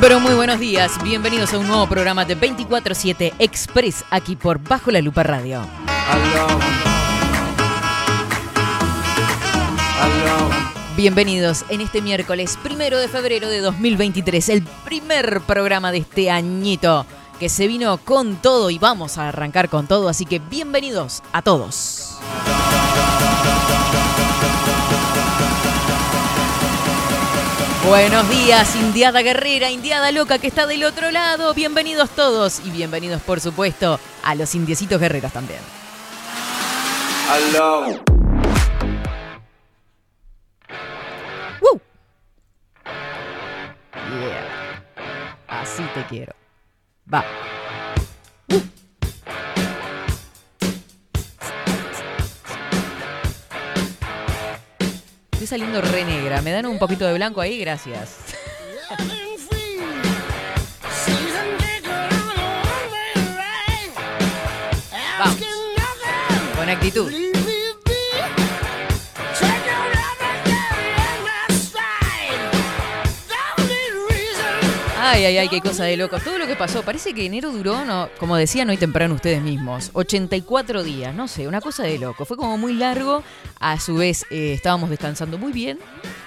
Pero muy buenos días, bienvenidos a un nuevo programa de 24-7 Express aquí por Bajo la Lupa Radio. Bienvenidos en este miércoles primero de febrero de 2023, el primer programa de este añito que se vino con todo y vamos a arrancar con todo, así que bienvenidos a todos. Buenos días, Indiada Guerrera, Indiada Loca que está del otro lado. Bienvenidos todos y bienvenidos, por supuesto, a los indiecitos guerreros también. Hello. Yeah. Así te quiero. Va. Saliendo re negra. ¿Me dan un poquito de blanco ahí? Gracias. Vamos. Con actitud. Ay, ay, ay, qué cosa de locos. Todo lo que pasó, parece que enero duró, no, como decían hoy temprano ustedes mismos, 84 días, no sé, una cosa de loco. Fue como muy largo, a su vez eh, estábamos descansando muy bien,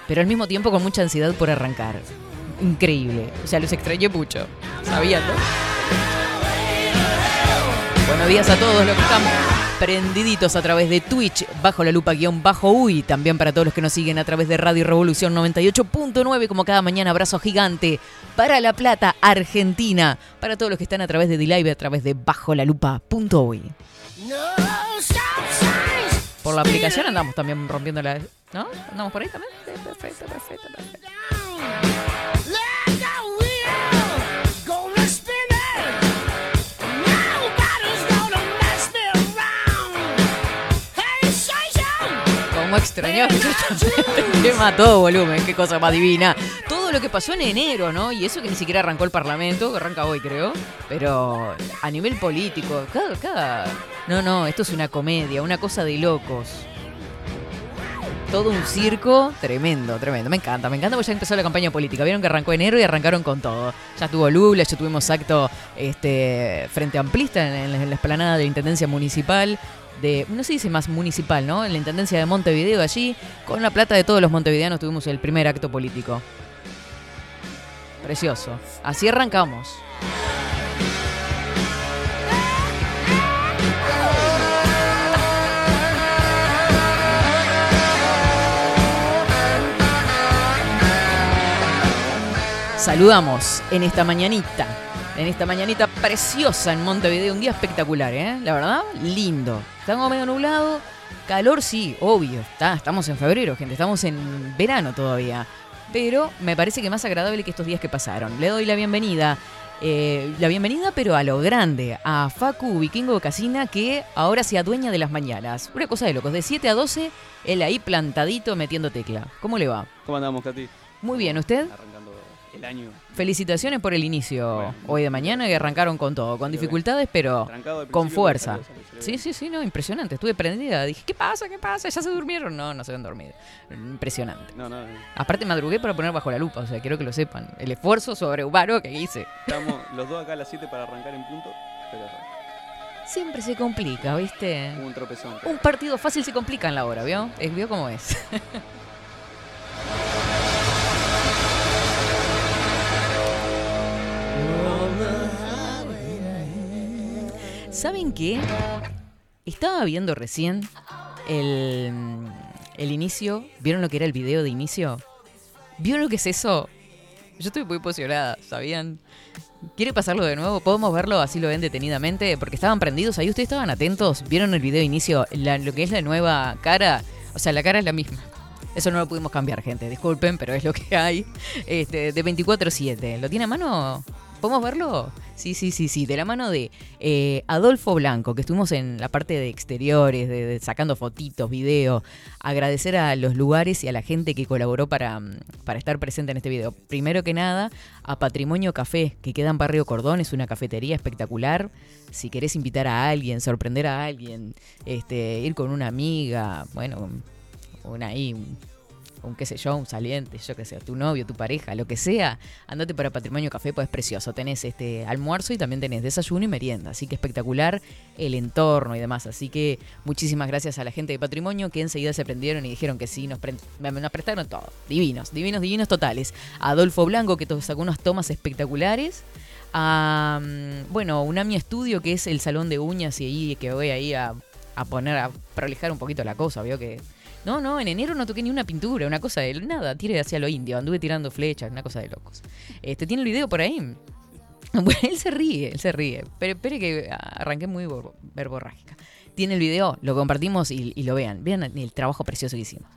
pero al mismo tiempo con mucha ansiedad por arrancar. Increíble, o sea, los extrañé mucho, ¿sabían, no? Buenos días a todos los que están prendiditos a través de Twitch, bajo la lupa guion bajo UI, también para todos los que nos siguen a través de Radio Revolución 98.9, como cada mañana, abrazo gigante para La Plata, Argentina, para todos los que están a través de D-Live, a través de bajo la lupa.ui. Por la aplicación andamos también rompiendo la... ¿No? ¿Andamos por ahí también? Perfecto, perfecto, perfecto. Extrañó que mató volumen, qué cosa más divina. Todo lo que pasó en enero, ¿no? Y eso que ni siquiera arrancó el Parlamento, que arranca hoy, creo. Pero a nivel político, cada, cada. No, no, esto es una comedia, una cosa de locos. Todo un circo tremendo, tremendo. Me encanta, me encanta porque ya empezó la campaña política. Vieron que arrancó enero y arrancaron con todo. Ya estuvo Lula, ya tuvimos acto este, frente amplista en, en la esplanada de la Intendencia Municipal no se dice más municipal, ¿no? En la Intendencia de Montevideo allí, con la plata de todos los montevideanos tuvimos el primer acto político. Precioso. Así arrancamos. Saludamos en esta mañanita en esta mañanita preciosa en Montevideo. Un día espectacular, ¿eh? La verdad, lindo. Estamos medio nublado. Calor, sí, obvio. Está, estamos en febrero, gente. Estamos en verano todavía. Pero me parece que más agradable que estos días que pasaron. Le doy la bienvenida. Eh, la bienvenida, pero a lo grande, a Facu Vikingo Casina, que ahora se adueña de las mañanas. Una cosa de locos, de 7 a 12, él ahí plantadito metiendo tecla. ¿Cómo le va? ¿Cómo andamos, Katy? Muy bien, ¿usted? el año. Felicitaciones por el inicio hoy de mañana que arrancaron con todo, con dificultades, pero con fuerza. Sí, sí, sí, no, impresionante. Estuve prendida. Dije, ¿qué pasa? ¿Qué pasa? ¿Ya se durmieron? No, no se han dormido. Impresionante. No, no, Aparte madrugué para poner bajo la lupa, o sea, quiero que lo sepan. El esfuerzo sobrehumano que hice. Estamos los dos acá a las 7 para arrancar en punto, pero... Siempre se complica, ¿viste? Un tropezón. Un partido fácil se complica en la hora, ¿vio? ¿Vio cómo es? ¿Saben qué? Estaba viendo recién el, inicio. ¿Vieron lo que era el video de inicio? ¿Vieron lo que es eso? Yo estoy muy emocionada, ¿sabían? ¿Quiere pasarlo de nuevo? ¿Podemos verlo así lo ven detenidamente? Porque estaban prendidos ahí, ustedes estaban atentos. ¿Vieron el video de inicio? lo que es la nueva cara. O sea, la cara es la misma. Eso no lo pudimos cambiar, gente. Disculpen, pero es lo que hay. Este, de 24-7. ¿Lo tiene a mano? ¿Podemos verlo? Sí, sí, sí, sí. De la mano de eh, Adolfo Blanco, que estuvimos en la parte de exteriores, de, sacando fotitos, videos. Agradecer a los lugares y a la gente que colaboró para, mm, para estar presente en este video. Primero que nada, a Patrimonio Café, que queda en Barrio Cordón. Es una cafetería espectacular. Si querés invitar a alguien, sorprender a alguien, este, ir con una amiga, bueno, una ahí un qué sé yo, un saliente, yo qué sé, tu novio, tu pareja, lo que sea, andate para Patrimonio Café, pues es precioso. Tenés este almuerzo y también tenés desayuno y merienda. Así que espectacular el entorno y demás. Así que muchísimas gracias a la gente de Patrimonio que enseguida se prendieron y dijeron que sí, nos, nos prestaron todo. Divinos, divinos, divinos totales. Adolfo Blanco que sacó unas tomas espectaculares a, bueno, Unami Estudio, que es el salón de uñas y ahí que voy ahí a, a poner, a prolijar un poquito la cosa, veo que... No, no, en enero no toqué ni una pintura, una cosa de nada, tire hacia lo indio, anduve tirando flechas, una cosa de locos. Este, ¿Tiene el video por ahí? Bueno, él se ríe, él se ríe. Pero espere que arranqué muy verborrágica. Tiene el video, lo compartimos y, y lo vean. Vean el trabajo precioso que hicimos.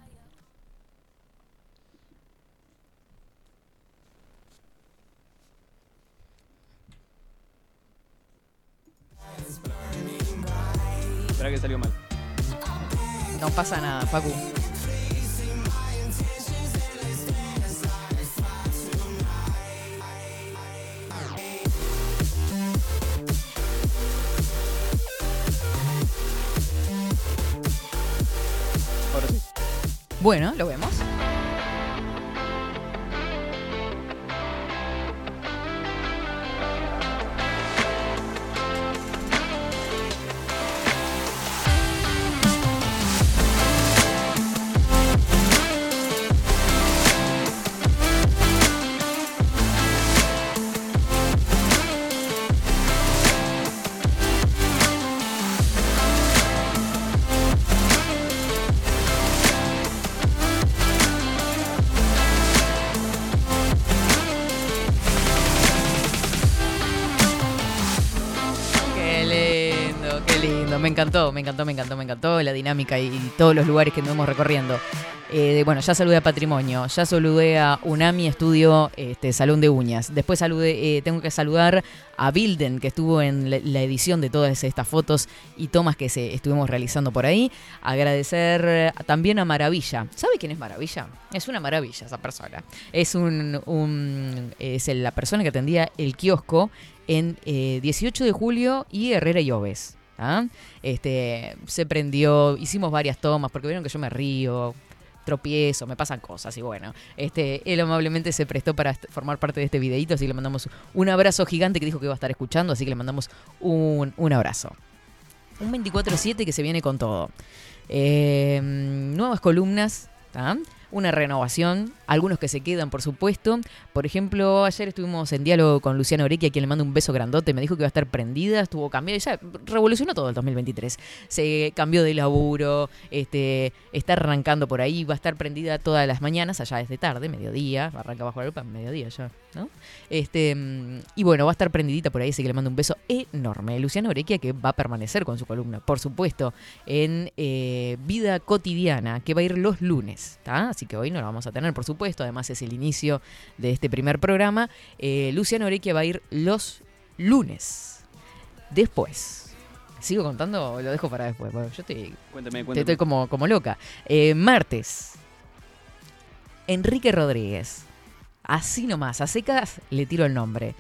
Pasa nada, sí. Bueno, lo vemos. Encantó, me encantó, me encantó, me encantó la dinámica y, todos los lugares que andamos recorriendo. Eh, bueno, ya saludé a Patrimonio, ya saludé a Unami Estudio este, Salón de Uñas. Después saludé, eh, tengo que saludar a Bilden, que estuvo en la, edición de todas estas fotos y tomas que se estuvimos realizando por ahí. Agradecer también a Maravilla. ¿Sabe quién es Maravilla? Es una maravilla esa persona. Es un, es la persona que atendía el kiosco en 18 eh, de julio y Herrera y Oves. ¿Ah? Este, se prendió, hicimos varias tomas porque vieron que yo me río, tropiezo, me pasan cosas y bueno, este, él amablemente se prestó para formar parte de este videito, así que le mandamos un abrazo gigante que dijo que iba a estar escuchando, así que le mandamos un, abrazo. Un 24-7 que se viene con todo. Eh, nuevas columnas, una renovación, algunos que se quedan, por supuesto. Por ejemplo, ayer estuvimos en diálogo con Luciana Orequia, a quien le mando un beso grandote, me dijo que iba a estar prendida, estuvo cambiado, ya revolucionó todo el 2023. Se cambió de laburo, este, está arrancando por ahí, va a estar prendida todas las mañanas, allá desde tarde, mediodía, arranca bajo la lupa, mediodía ya, ¿no? Este, y bueno, va a estar prendidita por ahí, así que le mando un beso enorme. Luciana Orequia, que va a permanecer con su columna, por supuesto, en eh, Vida Cotidiana, que va a ir los lunes, ¿está? Así que hoy no la vamos a tener, por supuesto. Además, es el inicio de este primer programa. Eh, Luciano Orequia va a ir los lunes. Después. ¿Sigo contando o lo dejo para después? yo estoy, cuéntame, cuéntame. estoy como, como loca. Eh, martes. Enrique Rodríguez. Así nomás, a secas le tiro el nombre.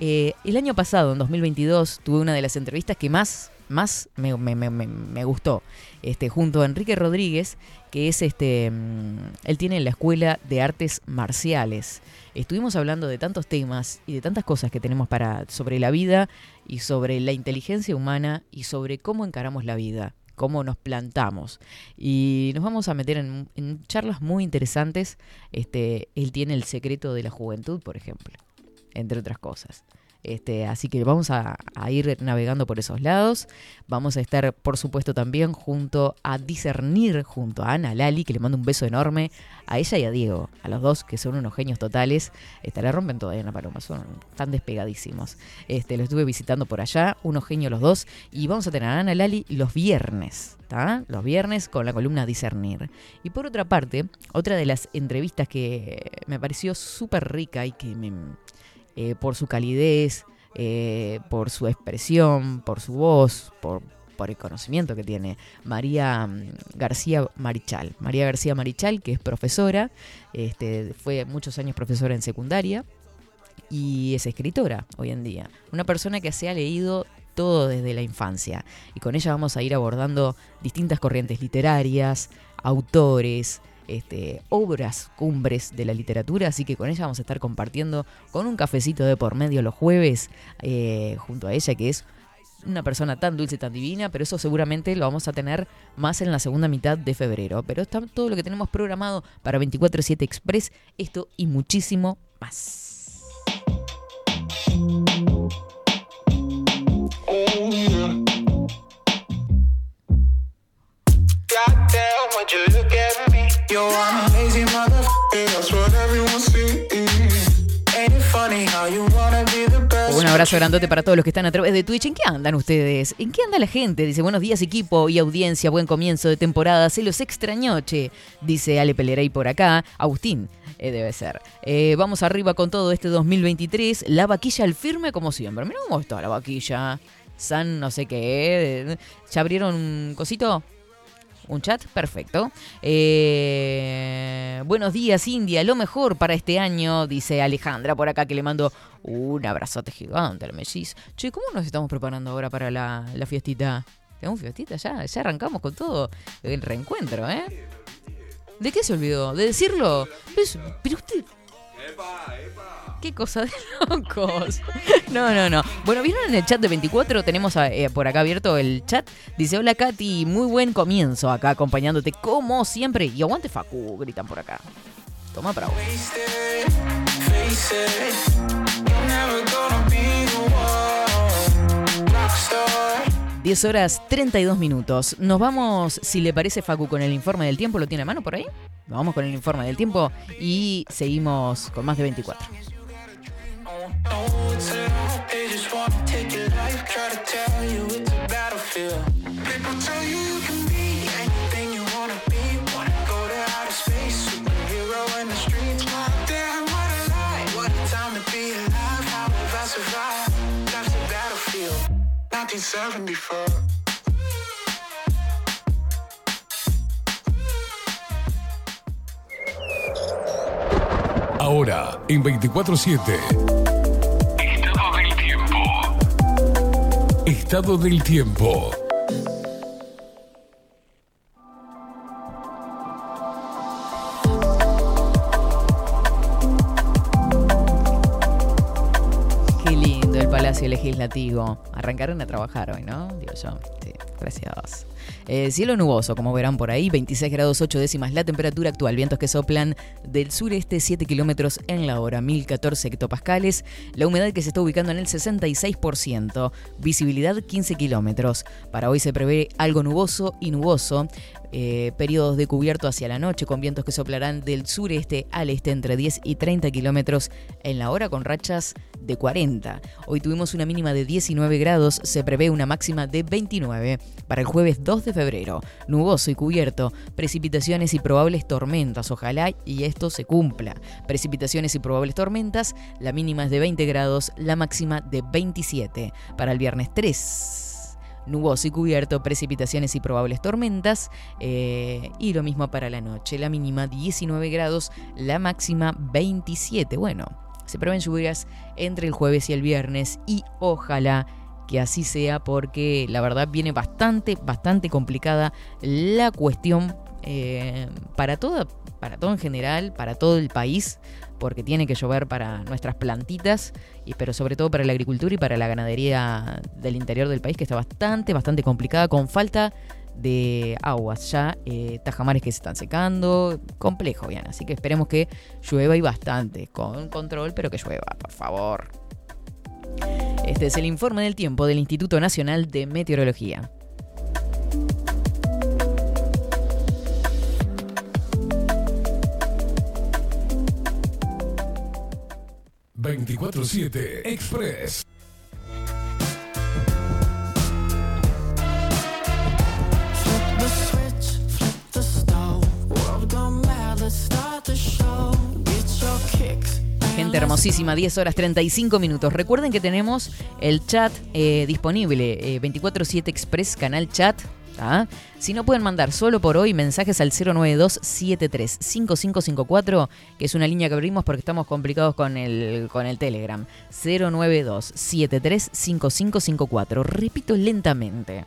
Eh, el año pasado, en 2022, tuve una de las entrevistas que más, más me, me gustó, este, junto a Enrique Rodríguez, que es este, mm, él tiene la Escuela de Artes Marciales. Estuvimos hablando de tantos temas y de tantas cosas que tenemos para sobre la vida y sobre la inteligencia humana y sobre cómo encaramos la vida, cómo nos plantamos. Y nos vamos a meter en, charlas muy interesantes. Este, él tiene el secreto de la juventud, por ejemplo, entre otras cosas. Este, así que vamos a, ir navegando por esos lados. Vamos a estar, por supuesto, también junto a discernir, junto a Ana Lali, que le mando un beso enorme a ella y a Diego, a los dos que son unos genios totales. Este, la rompen todavía en la paloma, son tan despegadísimos. Este, lo estuve visitando por allá, unos genios los dos. Y vamos a tener a Ana Lali los viernes. Los viernes con la columna Discernir. Y por otra parte, otra de las entrevistas que me pareció súper rica y que me, eh, por su calidez, eh, por su expresión, por su voz, por, el conocimiento que tiene. María mm, García Marichal. María García Marichal, que es profesora, este, fue muchos años profesora en secundaria y es escritora hoy en día. Una persona que se ha leído todo desde la infancia. Y con ella vamos a ir abordando distintas corrientes literarias, autores, este, obras cumbres de la literatura, así que con ella vamos a estar compartiendo con un cafecito de por medio los jueves eh, junto a ella, que es una persona tan dulce, tan divina, pero eso seguramente lo vamos a tener más en la segunda mitad de febrero. Pero está todo lo que tenemos programado para 24-7 Express, esto y muchísimo más. Me? Un abrazo grandote para todos los que están a través de Twitch. ¿En qué andan ustedes? ¿En qué anda la gente? Dice, buenos días equipo y audiencia, buen comienzo de temporada. Se los extrañó, che. Dice Ale Pelerey por acá. Agustín, eh, debe ser. Eh, vamos arriba con todo este 2023. La vaquilla al firme como siempre. Mira cómo está la vaquilla. San no sé qué. ¿Ya abrieron un cosito? ¿Un chat? Perfecto. Eh, buenos días, India. Lo mejor para este año, dice Alejandra por acá, que le mando un abrazote gigante al melliz. Che, ¿cómo nos estamos preparando ahora para la, la fiestita? ¿Tenemos fiestita ya? Ya arrancamos con todo el reencuentro, ¿eh? ¿De qué se olvidó? ¿De decirlo? Pero, pero usted... Qué cosa de locos. No, no, no. Bueno, ¿vieron en el chat de 24? Tenemos eh, por acá abierto el chat. Dice, hola Katy, muy buen comienzo acá acompañándote como siempre. Y aguante Facu, gritan por acá. Toma one. Rockstar. 10 horas 32 minutos. Nos vamos, si le parece Facu, con el informe del tiempo. ¿Lo tiene a mano por ahí? Nos vamos con el informe del tiempo y seguimos con más de 24. They just wanna take your life. Try to tell you it's a battlefield. People tell you you can be anything you wanna be. Wanna go to outer space, superhero in the streets. What a. What a time to be alive. How I a battlefield. 1974. Ahora, en 24-7. Estado del tiempo. Qué lindo el Palacio Legislativo. Arrancaron a trabajar hoy, ¿no? Digo yo. Sí, gracias. Eh, cielo nuboso, como verán por ahí, 26 grados 8 décimas la temperatura actual, vientos que soplan del sureste 7 kilómetros en la hora, 1014 hectopascales, la humedad que se está ubicando en el 66%, visibilidad 15 kilómetros. Para hoy se prevé algo nuboso y nuboso, eh, periodos de cubierto hacia la noche con vientos que soplarán del sureste al este entre 10 y 30 kilómetros en la hora con rachas de 40. Hoy tuvimos una mínima de 19 grados, se prevé una máxima de 29. Para el jueves 2 de febrero, nuboso y cubierto, precipitaciones y probables tormentas, ojalá y esto se cumpla. Precipitaciones y probables tormentas, la mínima es de 20 grados, la máxima de 27. Para el viernes 3 nuboso y cubierto, precipitaciones y probables tormentas. eh, y lo mismo para la noche, la mínima 19 grados, la máxima 27. Bueno, se prevén lluvias entre el jueves y el viernes y ojalá que así sea porque la verdad viene bastante, bastante complicada la cuestión eh, para, toda, para todo en general, para todo el país, porque tiene que llover para nuestras plantitas, y, pero sobre todo para la agricultura y para la ganadería del interior del país, que está bastante, bastante complicada, con falta de aguas ya, eh, tajamares que se están secando, complejo, bien, así que esperemos que llueva y bastante, con control, pero que llueva, por favor. Este es el informe del tiempo del Instituto Nacional de Meteorología. 24-7 Express. Flip the switch, flip the stove. World gone mad, let's start the show. Get your kicks. Gente hermosísima, 10 horas 35 minutos. Recuerden que tenemos el chat eh, disponible, eh, 24-7 Express, canal chat. ¿tá? Si no pueden mandar solo por hoy mensajes al 092-73-5554, que es una línea que abrimos porque estamos complicados con el, con el Telegram. 092-73-5554. Repito lentamente.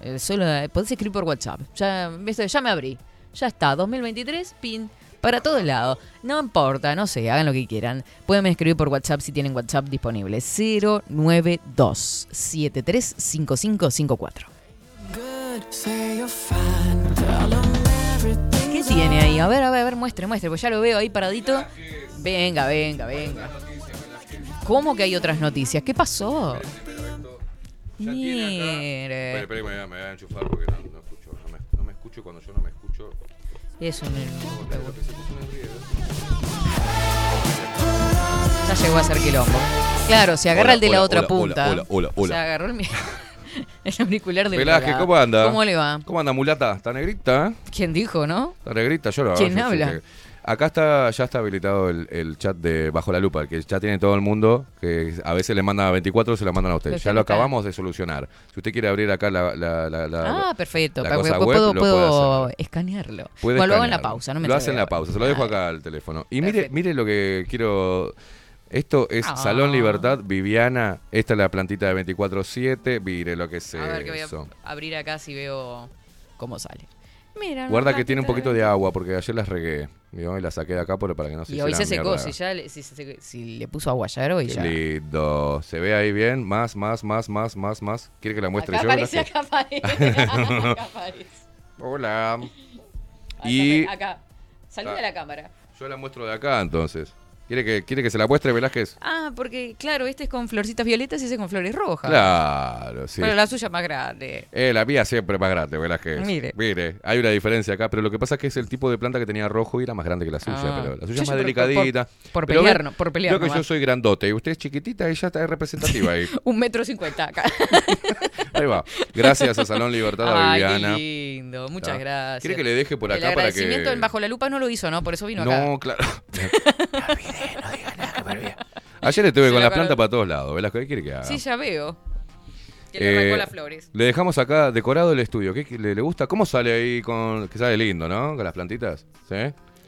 Eh, solo, podés escribir por WhatsApp. Ya, ya me abrí. Ya está, 2023, pin. Para todos lados. No importa, no sé, hagan lo que quieran. Pueden escribir por WhatsApp si tienen WhatsApp disponible. 092 735554. Good, say you're fine. Tell 'em everything ¿Qué tiene ahí? A ver, a ver, a ver, muestre, muestre, pues ya lo veo ahí paradito. Venga, venga, venga. ¿Cómo que hay otras noticias? ¿Qué pasó? Mire. Espera, espera, me voy a- enchufar porque no, no escucho. No me, no me escucho cuando yo no me escucho. Es un... Ya llegó a ser quilombo. Claro, se agarra Hola, el de la hola, otra hola, punta. hola, hola, hola. Se agarró el, mi- el auricular del Velázquez, lado. ¿cómo anda? ¿Cómo le va? ¿Cómo anda, mulata? ¿Está negrita? eh? ¿Quién dijo, no? ¿Está negrita? Yo lo ¿Quién yo- habla? Acá está, ya está habilitado el, el chat de Bajo la Lupa, el que ya tiene todo el mundo, que a veces le manda a 24, se lo mandan a usted. Pero Ya lo acabamos de solucionar. Si usted quiere abrir acá la... la- la- la- ah, perfecto. la cosa puedo, web, puedo, lo puede puedo hacer. escanearlo. Puede Bueno, lo hago en la escanearlo. pausa, no me Lo hace en la pausa, se lo dejo acá al teléfono. Y mire, Perfecto. mire lo que quiero. Esto es Ah. Salón Libertad, Viviana. Esta es la plantita de 24-7. Mire lo que es A ver que voy a abrir acá si veo cómo sale. Mira, Guarda que tiene un poquito de agua porque ayer las regué. Y las saqué de acá para que no se Y hoy se secó, mierda. si ya le, si, se- si le puso agua ayer hoy Qué ya. lindo. ¿Se ve ahí bien? Más, más, más, más, más, más. ¿Quiere que la muestre acá yo? aparece, acá aparece. acá aparece. Hola. Acá, Y acá. Saluda Ah. a la cámara. yo la muestro de acá entonces. ¿Quiere que, quiere que se la muestre Velázquez? Ah, porque claro, este es con florcitas violetas y ese con flores rojas. Claro, sí. Pero la suya es más grande. Eh, la mía siempre más grande, Velázquez. Mire. Mire, hay una diferencia acá, pero lo que pasa es que es el tipo de planta que tenía rojo y era más grande que la suya, Ah. pero la Yo suya es más por- delicadita. por Pero pelear, no- por pelear Creo que yo soy grandote y usted es chiquitita y ya está es representativa ahí. Un metro cincuenta acá. ahí va. Gracias a Salón Libertad, a Ay, Viviana. qué lindo. Muchas Ah. gracias. ¿Quiere que le deje por El acá para que.? agradecimiento en Bajo la Lupa no lo hizo, ¿no? Por eso vino acá. No, claro. Ayer estuve Se con la la planta para todos lados, Velasco. ¿Qué quiere que haga? Sí, ya veo. Que le Eh, arrancó las flores. Le dejamos acá decorado el estudio. ¿Qué qué le, le gusta? ¿Cómo sale ahí con. que sale lindo, ¿no? Con las plantitas. ¿Sí?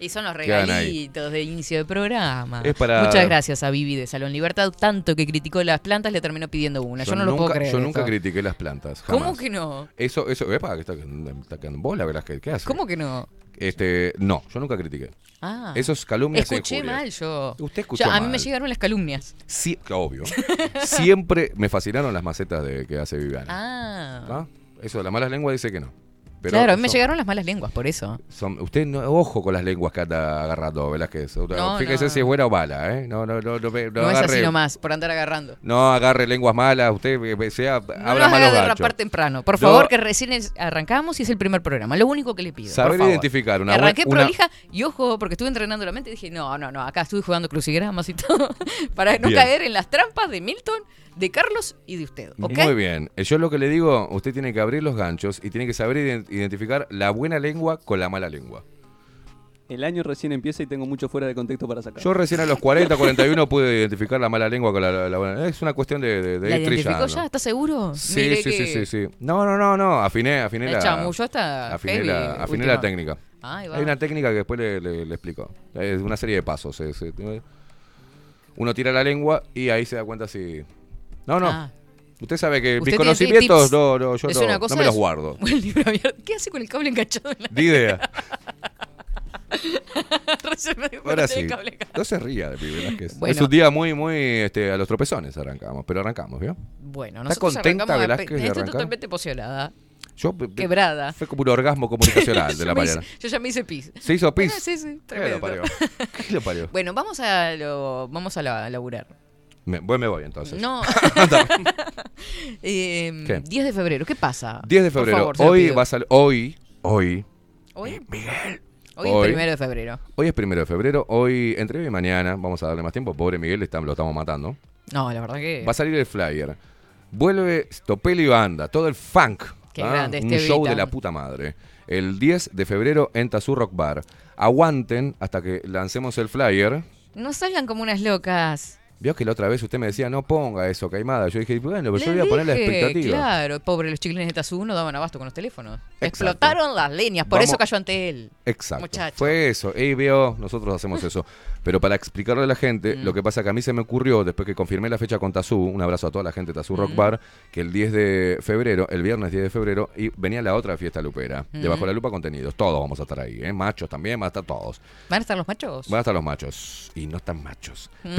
Y son los regalitos de inicio de programa. Es para- Muchas gracias a Vivi de Salón Libertad. Tanto que criticó las plantas, le terminó pidiendo una. Yo, no lo nunca, puedo creer. Yo nunca eso. critiqué las plantas. ¿Cómo que no? Eso, eso, epa, que está, está quedando en bola, Velázquez. ¿Qué hace? ¿Cómo que no? Este, no, yo nunca critiqué. Ah. Eso es calumnias e Escuché mal yo. Usted escuchó Yo- A mí mal. me llegaron las calumnias. Sí, que obvio. Siempre me fascinaron las macetas de que hace Viviana. Ah. ¿Ah? Eso, la mala lengua dice que no. Pero claro, a mí me son- llegaron las malas lenguas, por eso. son- usted no, ojo con las lenguas que anda agarrando, Velázquez. No, Fíjese no. si es buena o mala, ¿eh? No, no, no, no, no, No, es agarre, así nomás, por andar agarrando. no agarre lenguas malas, usted eh, sea, No habla malos derrapar temprano. Por favor, que recién es- arrancamos y es el primer programa. Lo único que le pido. por Saber favor. identificar una Arranqué una- prolija y ojo, porque estuve entrenando la mente y dije, no, no, no, acá estuve jugando crucigramas y todo, para no Bien. caer en las trampas de Milton, de Carlos y de usted. Muy bien. Eh, Yo lo que le digo, usted tiene que abrir los ganchos y tiene que saber ident- identificar la buena lengua con la mala lengua. El año recién empieza y tengo mucho fuera de contexto para sacar. Yo recién a los 40, 41 pude identificar la mala lengua con la, la buena. Es una cuestión de, de, de ¿La identificó ya? ¿Estás seguro? Sí, Mire sí, que sí, sí, sí. No, no, no, no. Afiné, afiné El la. chamullo está afiné heavy, la, afiné última. la técnica. Hay una técnica que después le, le- le explico. Es una serie de pasos. es- es- uno tira la lengua y ahí se da cuenta si. No, no. Ah. Usted sabe que Usted mis conocimientos no, no, yo no, me los guardo. ¿Qué hace con el cable enganchado en la Ni idea. Ahora sí. No se ría de mi Velázquez. Es Bueno. un día muy, muy este, a los tropezones arrancamos, pero arrancamos, ¿vio? Bueno, ¿Está nosotros contenta Velázquez Estoy totalmente emocionada. Yo, Quebrada. Fue como un orgasmo comunicacional de la mañana. hice- yo ya me hice pis. ¿Se hizo pis? Ah, sí, sí, ¿Qué lo parió? ¿Qué lo parió? Bueno, vamos a lo, vamos a laburar. Me, voy, me voy entonces. No. Eh, ¿Qué? 10 de febrero, ¿qué pasa? 10 de febrero. favor, hoy va a salir. Hoy. Hoy. ¿Hoy? Miguel. Hoy, Hoy. es primero de febrero. Hoy es primero de febrero. Hoy, entre hoy y mañana, vamos a darle más tiempo. Pobre Miguel, está- lo estamos matando. No, la verdad que. Va a salir el flyer. Vuelve Stopelli Banda, todo el funk. Qué ¿ah? grande, Un este show Vita. de la puta madre. El 10 de febrero en Tazú Rock Bar. Aguanten hasta que lancemos el flyer. No salgan como unas locas. Vio que la otra vez usted me decía, no ponga eso, Caimada. Yo dije, bueno, pero yo voy a poner la expectativa. Claro, pobre, los chiquilines de Tazú no daban abasto con los teléfonos. Exacto. Explotaron las líneas, por Vamos- eso cayó ante él. Exacto. Muchacho. Fue eso. Y vio, nosotros hacemos eso. Pero para explicarle a la gente, Mm. lo que pasa que a mí se me ocurrió, después que confirmé la fecha con Tazú, un abrazo a toda la gente de Tazú Rock Mm. Bar, que el 10 de febrero, el viernes 10 de febrero, y venía la otra fiesta lupera, de Mm. Bajo la Lupa Contenidos. Todos vamos a estar ahí, ¿eh? Machos también, van a estar todos. ¿Van a estar los machos? Van a estar los machos. Y no están machos. Ujú.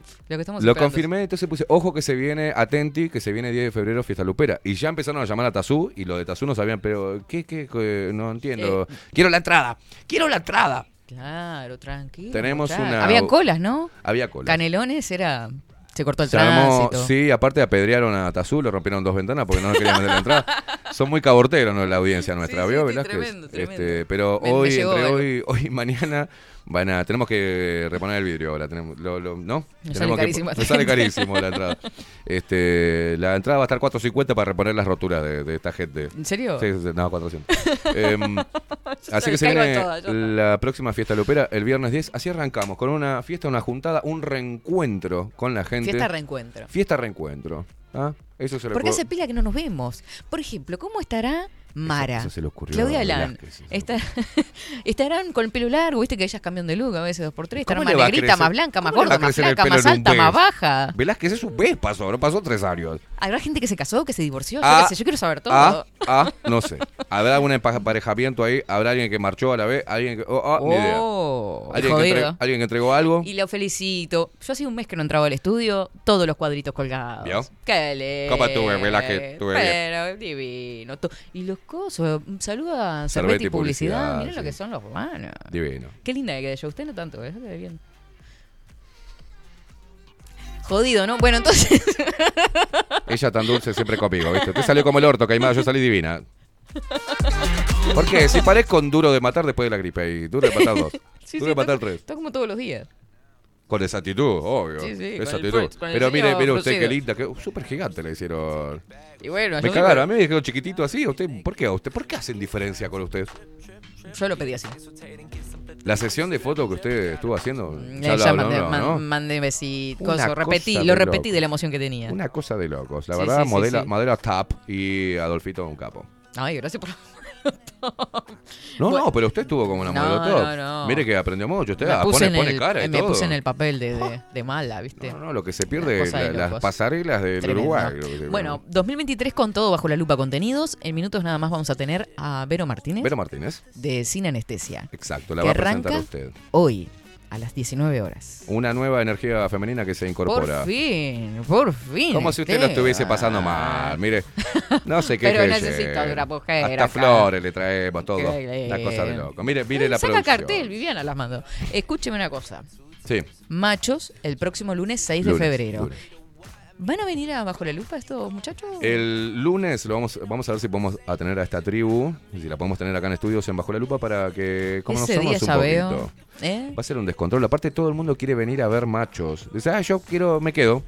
Pero Lo que estamos lo esperando. confirmé, entonces puse, ojo que se viene, atenti, que se viene 10 de febrero, fiesta lupera. Y ya empezaron a llamar a Tazú, y lo de Tazú no sabían, pero, ¿qué, qué? qué? No entiendo. Eh, quiero la entrada, quiero la entrada. Claro, tranquilo. Tenemos una- Había colas, ¿no? Había cola. Canelones era... Se cortó el tránsito. sí, aparte apedrearon a Tazú, le rompieron dos ventanas porque no nos querían meter la entrada. Son muy caborteros, ¿no? La audiencia nuestra, Sí, ¿vio, sí, Velázquez? tremendo, tremendo. Este, pero Me- hoy, entre algo. hoy, hoy y mañana, van a, tenemos que reponer el vidrio ahora. Tenemos, lo- lo- ¿No? Me Tenemos sale que- carísimo me sale carísimo la entrada. Este, la entrada va a estar 450 para reponer las roturas de, de esta gente. ¿En serio? Sí, sí, no, 400. Em, así que se viene la próxima fiesta lupera el viernes 10. Así arrancamos con una fiesta, una juntada, un reencuentro con la gente. Fiesta reencuentro. Fiesta reencuentro. ¿ah? Eso se Porque puedo- hace pila que no nos vemos. Por ejemplo, ¿cómo estará Mara? eso se le ocurrió Claudia Alán. Eso Está- estarán con el pelo largo, viste que ellas cambian de look a veces dos por tres. Estarán ¿Cómo más le negrita, más blanca, más ¿Cómo le gorda, más flaca, más alta, más baja. Velázquez es un mes pasó, no pasó tres años. Habrá gente que se casó, que se divorció, yo Ah, qué sé, yo quiero saber todo. Ah, ah, no sé. ¿Habrá algún empa- emparejamiento ahí? ¿Habrá alguien que marchó a la vez? ¿Alguien que.? Oh, ah, ni idea. Oh, ¿Alguien que, jodido. entre- ¿Alguien que entregó algo? Y lo felicito. Yo hace un mes que no entraba al estudio, todos los cuadritos colgados. ¿Vio? Qué lindo. ¿Cómo estuve, Velázquez? Bien. Pero divino. Tu- Y los cosos, saluda a Cerveti Publicidad. Publicidad, Miren lo que son los romanos. Divino. Qué linda que quede yo. Usted no tanto, ¿eh? Ve bien. Jodido, ¿no? Bueno, entonces. Ella tan dulce siempre conmigo, ¿viste? Usted salió como el orto, Caimada, yo salí divina. ¿Por qué? Si parezco un duro de matar después de la gripe y duro de matar dos. Sí, duro sí, de matar tres. está como todos los días. Con esa actitud, obvio. Sí, sí, esa con el actitud. fruit, con el Pero mire, mire usted qué linda, que súper gigante le hicieron. Y bueno, Me cagaron, a mí me dijeron chiquitito así, usted, ¿por qué a usted? ¿Por qué hacen diferencia con usted? yo lo pedí así. La sesión de fotos que usted estuvo haciendo, ya Ya, habló, mandé, ¿no? man- ¿no? mandé cosa repetí, lo repetí de la emoción que tenía. Una cosa de locos. La Sí, verdad, modela. Modela Tap y Adolfito un capo. Ay, gracias por. No, Bueno. no, pero usted estuvo como una No, no. Mire que aprendió mucho. Usted me puse, pone, en pone el, cara y me todo. puse en el papel de, de, de mala, ¿viste? No, no, lo que se pierde la- las pasarelas del Tremendo. Uruguay. Bueno, 2023 con todo bajo la lupa contenidos. En minutos nada más vamos a tener a Vero Martínez Vero Martínez. de Cine Anestesia. Exacto, la que va a presentar usted. hoy a las 19 horas. Una nueva energía femenina que se incorpora. Por fin, por fin. Como si usted lo estuviese pasando mal. Mire, no sé qué. Pero necesito otra mujer Hasta acá. flores le traemos todo. Una cosa de loco. Mire, mire la Saca producción. cartel, Viviana las mando. Escúcheme una cosa. Sí. Machos, el próximo lunes 6 lunes, de febrero. lunes. ¿Van a venir a Bajo la Lupa estos muchachos? El lunes lo vamos, vamos a ver si podemos a tener a esta tribu, si la podemos tener acá en estudios en Bajo la Lupa para que como Ese día un ya veo. poquito. ¿Eh? Va a ser un descontrol. Aparte, todo el mundo quiere venir a ver machos. Dice, ah, yo quiero, me quedo.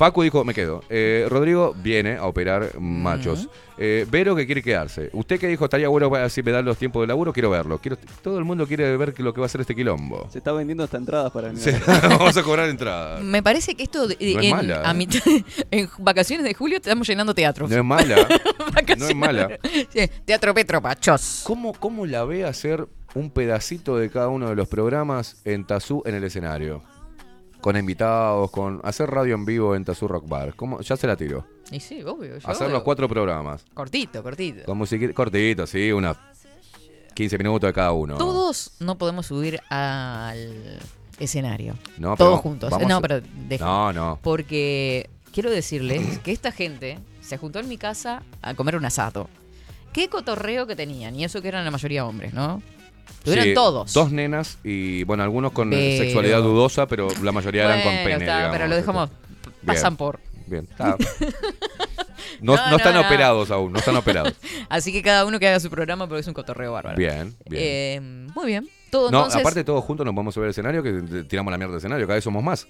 Facu dijo, me quedo. Eh, Rodrigo viene a operar machos. Eh, Vero que quiere quedarse. Usted que dijo, estaría bueno para si me dan los tiempos de laburo, quiero verlo. Quiero, todo el mundo quiere ver lo que va a hacer este quilombo. Se está vendiendo hasta entradas para. Sí, Vamos a cobrar entrada. Me parece que esto de- No es en, mala, a ¿eh? mitad- en vacaciones de julio estamos llenando teatros. No es mala. No es mala. Sí, Teatro Petro Pachos. ¿Cómo, ¿Cómo la ve hacer un pedacito de cada uno de los programas en Tazú en el escenario? Con invitados, con hacer radio en vivo en Tazú Rock Bar. ¿Cómo? Ya se la tiró. Y sí, obvio. yo Hacer los cuatro programas. Cortito, cortito. Con musiquita cortito, sí, unos 15 minutos de cada uno. Todos no podemos subir al escenario. No, pero Todos juntos. vamos no, pero deja. No, no. Porque quiero decirles que esta gente se juntó en mi casa a comer un asado. Qué cotorreo que tenían. Y eso que eran la mayoría hombres, ¿no? Tuvieron Sí, todos. Dos nenas y, bueno, algunos con Pero- sexualidad dudosa, pero la mayoría eran con Bueno, pene. está, digamos. pero lo dejamos. Pasan por. Bien, está. No, No, no están no, operados aún, no están operados. Así que cada uno que haga su programa porque es un cotorreo bárbaro. Bien, bien. Eh, muy bien. Todo no, entonces. aparte todos juntos nos podemos subir al escenario que tiramos la mierda del escenario, cada vez somos más.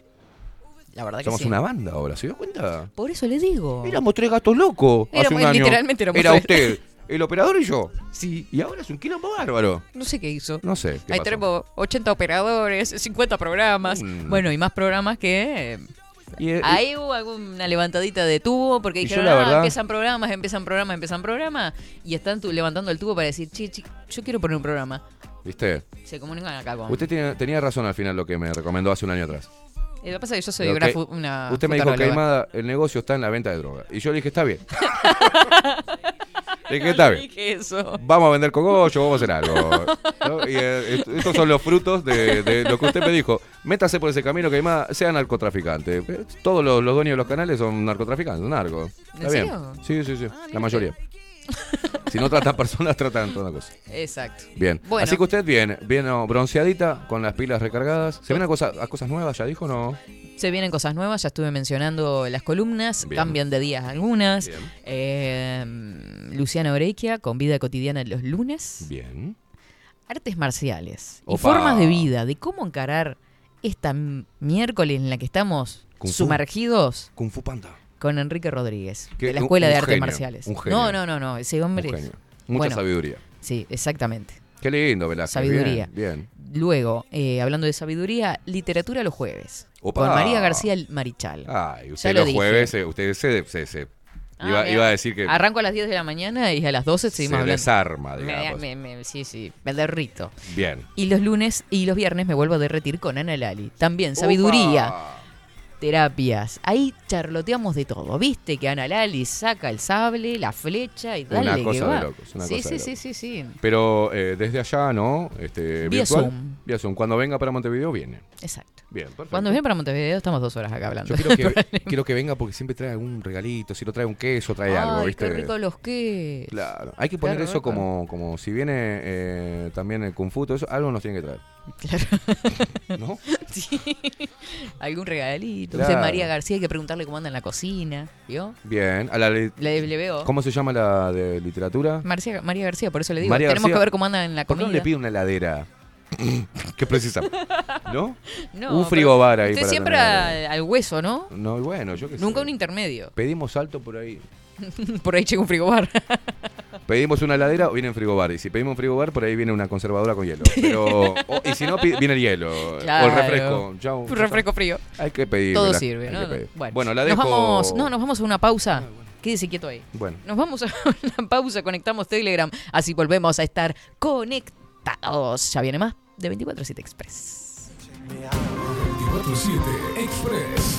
la verdad que Somos sí. una banda ahora, ¿se dio cuenta? Por eso le digo. Éramos tres gatos locos hace un año. literalmente éramos Era tres. usted, el operador y yo. Sí. Y ahora es un quilombo bárbaro. No sé qué hizo. No sé. ¿qué Ahí pasó? tenemos 80 operadores, 50 programas. Mm. Bueno, y más programas que... Y, eh, Ahí hubo alguna levantadita de tubo porque dijeron, yo "Ah, verdad- empiezan programas, empiezan programas, empiezan programas. Y están tu- levantando el tubo para decir, che, che, yo quiero poner un programa. ¿Viste? Se comunican acá con... Usted tiene- tenía razón al final lo que me recomendó hace un año atrás. Eh, Lo que pasa es que yo soy una, que- una Usted me dijo. Caimada, el negocio está en la venta de droga. Y yo le dije, está bien. está bien. eso. Vamos a vender cogollo, vamos a hacer algo. ¿no? Y eh, est- estos son los frutos de, de lo que usted me dijo. Métase por ese camino, Caimada, sea narcotraficante. Eh, Todos los, los dueños de los canales son narcotraficantes, narcos. ¿En Está bien. serio? Sí, sí, sí. Ah, la mayoría. si no tratan personas, tratan toda cosa. Exacto. Bien. Bueno. Así que usted bien, bien oh, bronceadita, con las pilas recargadas. ¿Se ven a, cosa- a cosas nuevas? ¿Ya dijo o no? Se vienen cosas nuevas, ya estuve mencionando las columnas, Bien. cambian de días algunas. Eh, Luciana Oreiquia con vida cotidiana los lunes. Bien. Artes marciales y formas de vida, de cómo encarar esta miércoles en la que estamos Kung sumergidos Kung Fu Panda. con Enrique Rodríguez, de la un- Escuela un de Artes genio, Marciales. un genio. No, no, no, no, ese Un hombre. genio. Mucha Bueno. sabiduría. Sí, exactamente. Qué lindo, Velázquez. Sabiduría. Bien. bien. Luego, eh, hablando de sabiduría, literatura los jueves. Opa. Con María García Marichal. Ay, usted Ya lo los jueves, eh, usted se, se, se- Ah, iba, a decir que Arranco a las 10 de la mañana y a las 12 se seguimos hablando. desarma, Me- digamos. me- me- sí, sí, me derrito. Bien. Y los lunes y los viernes me vuelvo a derretir con Ana Lali. También sabiduría, Opa. Terapias. Ahí charloteamos de todo. ¿Viste que Ana Lali saca el sable, la flecha y Una dale cosa que de va? locos, una sí, cosa sí, de sí, locos. sí, sí. Pero eh, desde allá, ¿no? Este, Vía virtual. Zoom. Vía Zoom. Cuando venga para Montevideo, viene. Exacto. Bien, perfecto. Cuando viene para Montevideo estamos dos horas acá hablando. Yo quiero que, quiero que venga porque siempre trae algún regalito. Si no trae un queso, trae algo, ¿viste? qué rico los que. Claro. Hay que poner Claro, eso rico. como, como si viene eh, también el Kung Fu, todo eso, algo nos tiene que traer. Claro. ¿No? Sí. Algún regalito. Claro. Usted, María García, hay que preguntarle cómo anda en la cocina. ¿Vio? Bien. A la le veo. ¿Cómo se llama la de literatura? Marcia- María García, por eso le digo. María Tenemos García. que ver cómo anda en la ¿Por qué comida. no le pide una heladera? ¿Qué precisa? ¿No? No, un frigobar ahí Usted para siempre tener- al, al hueso, ¿no? No, bueno, yo qué sé. Nunca un intermedio. Pedimos alto por ahí. Por ahí llega un frigobar. Pedimos una heladera, viene un frigobar. Y si pedimos un frigobar, por ahí viene una conservadora con hielo. Pero, o- y si no, viene el hielo. O el refresco. Ya, un refresco frío. Hay que pedir. Todo sirve, ¿no? pedir. Bueno, Bueno, la nos dejo. vamos, no, nos vamos a una pausa. Quédese quieto ahí. Bueno. Nos vamos a una pausa, conectamos Telegram, así volvemos a estar conectados. Ya viene más de 24-7 Express. 247 Express.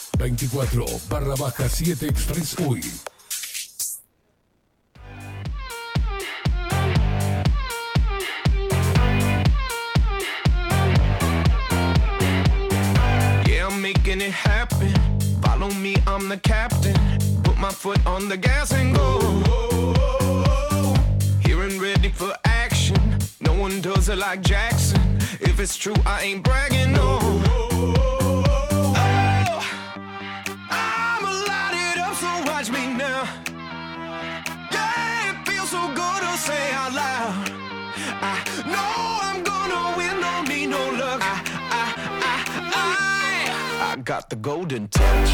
24 barra baja 7 Express UI. Yeah, I'm making it happen. Follow me, I'm the captain. Put my foot on the gas and go. Here and ready for action. No one does it like Jackson. If it's true, I ain't bragging, no. Say out loud. I know I'm gonna win, need no luck. I, I, I, I, I got the golden touch.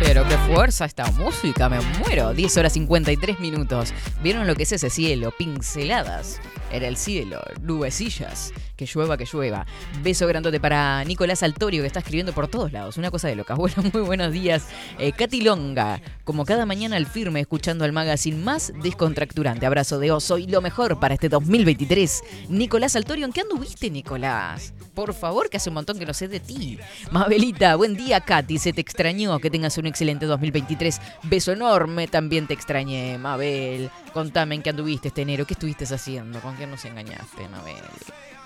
Pero qué fuerza esta música, me muero. 10 horas 53 minutos. ¿Vieron lo que es ese cielo? Pinceladas. Era el cielo, nubecillas. Que llueva, que llueva. Beso grandote para Nicolás Altorio, que está escribiendo por todos lados. Una cosa de locas. Bueno, muy buenos días. Eh, Katy Longa, como cada mañana al firme, escuchando al magazine más descontracturante. Abrazo de oso y lo mejor para este 2023. Nicolás Altorio, ¿en qué anduviste, Nicolás? Por favor, que hace un montón que no sé de ti. Mabelita, buen día, Katy. Se te extrañó. Que tengas un excelente 2023. Beso enorme. También te extrañé, Mabel. Contame en qué anduviste este enero. ¿Qué estuviste haciendo? ¿Con qué nos engañaste, Mabel?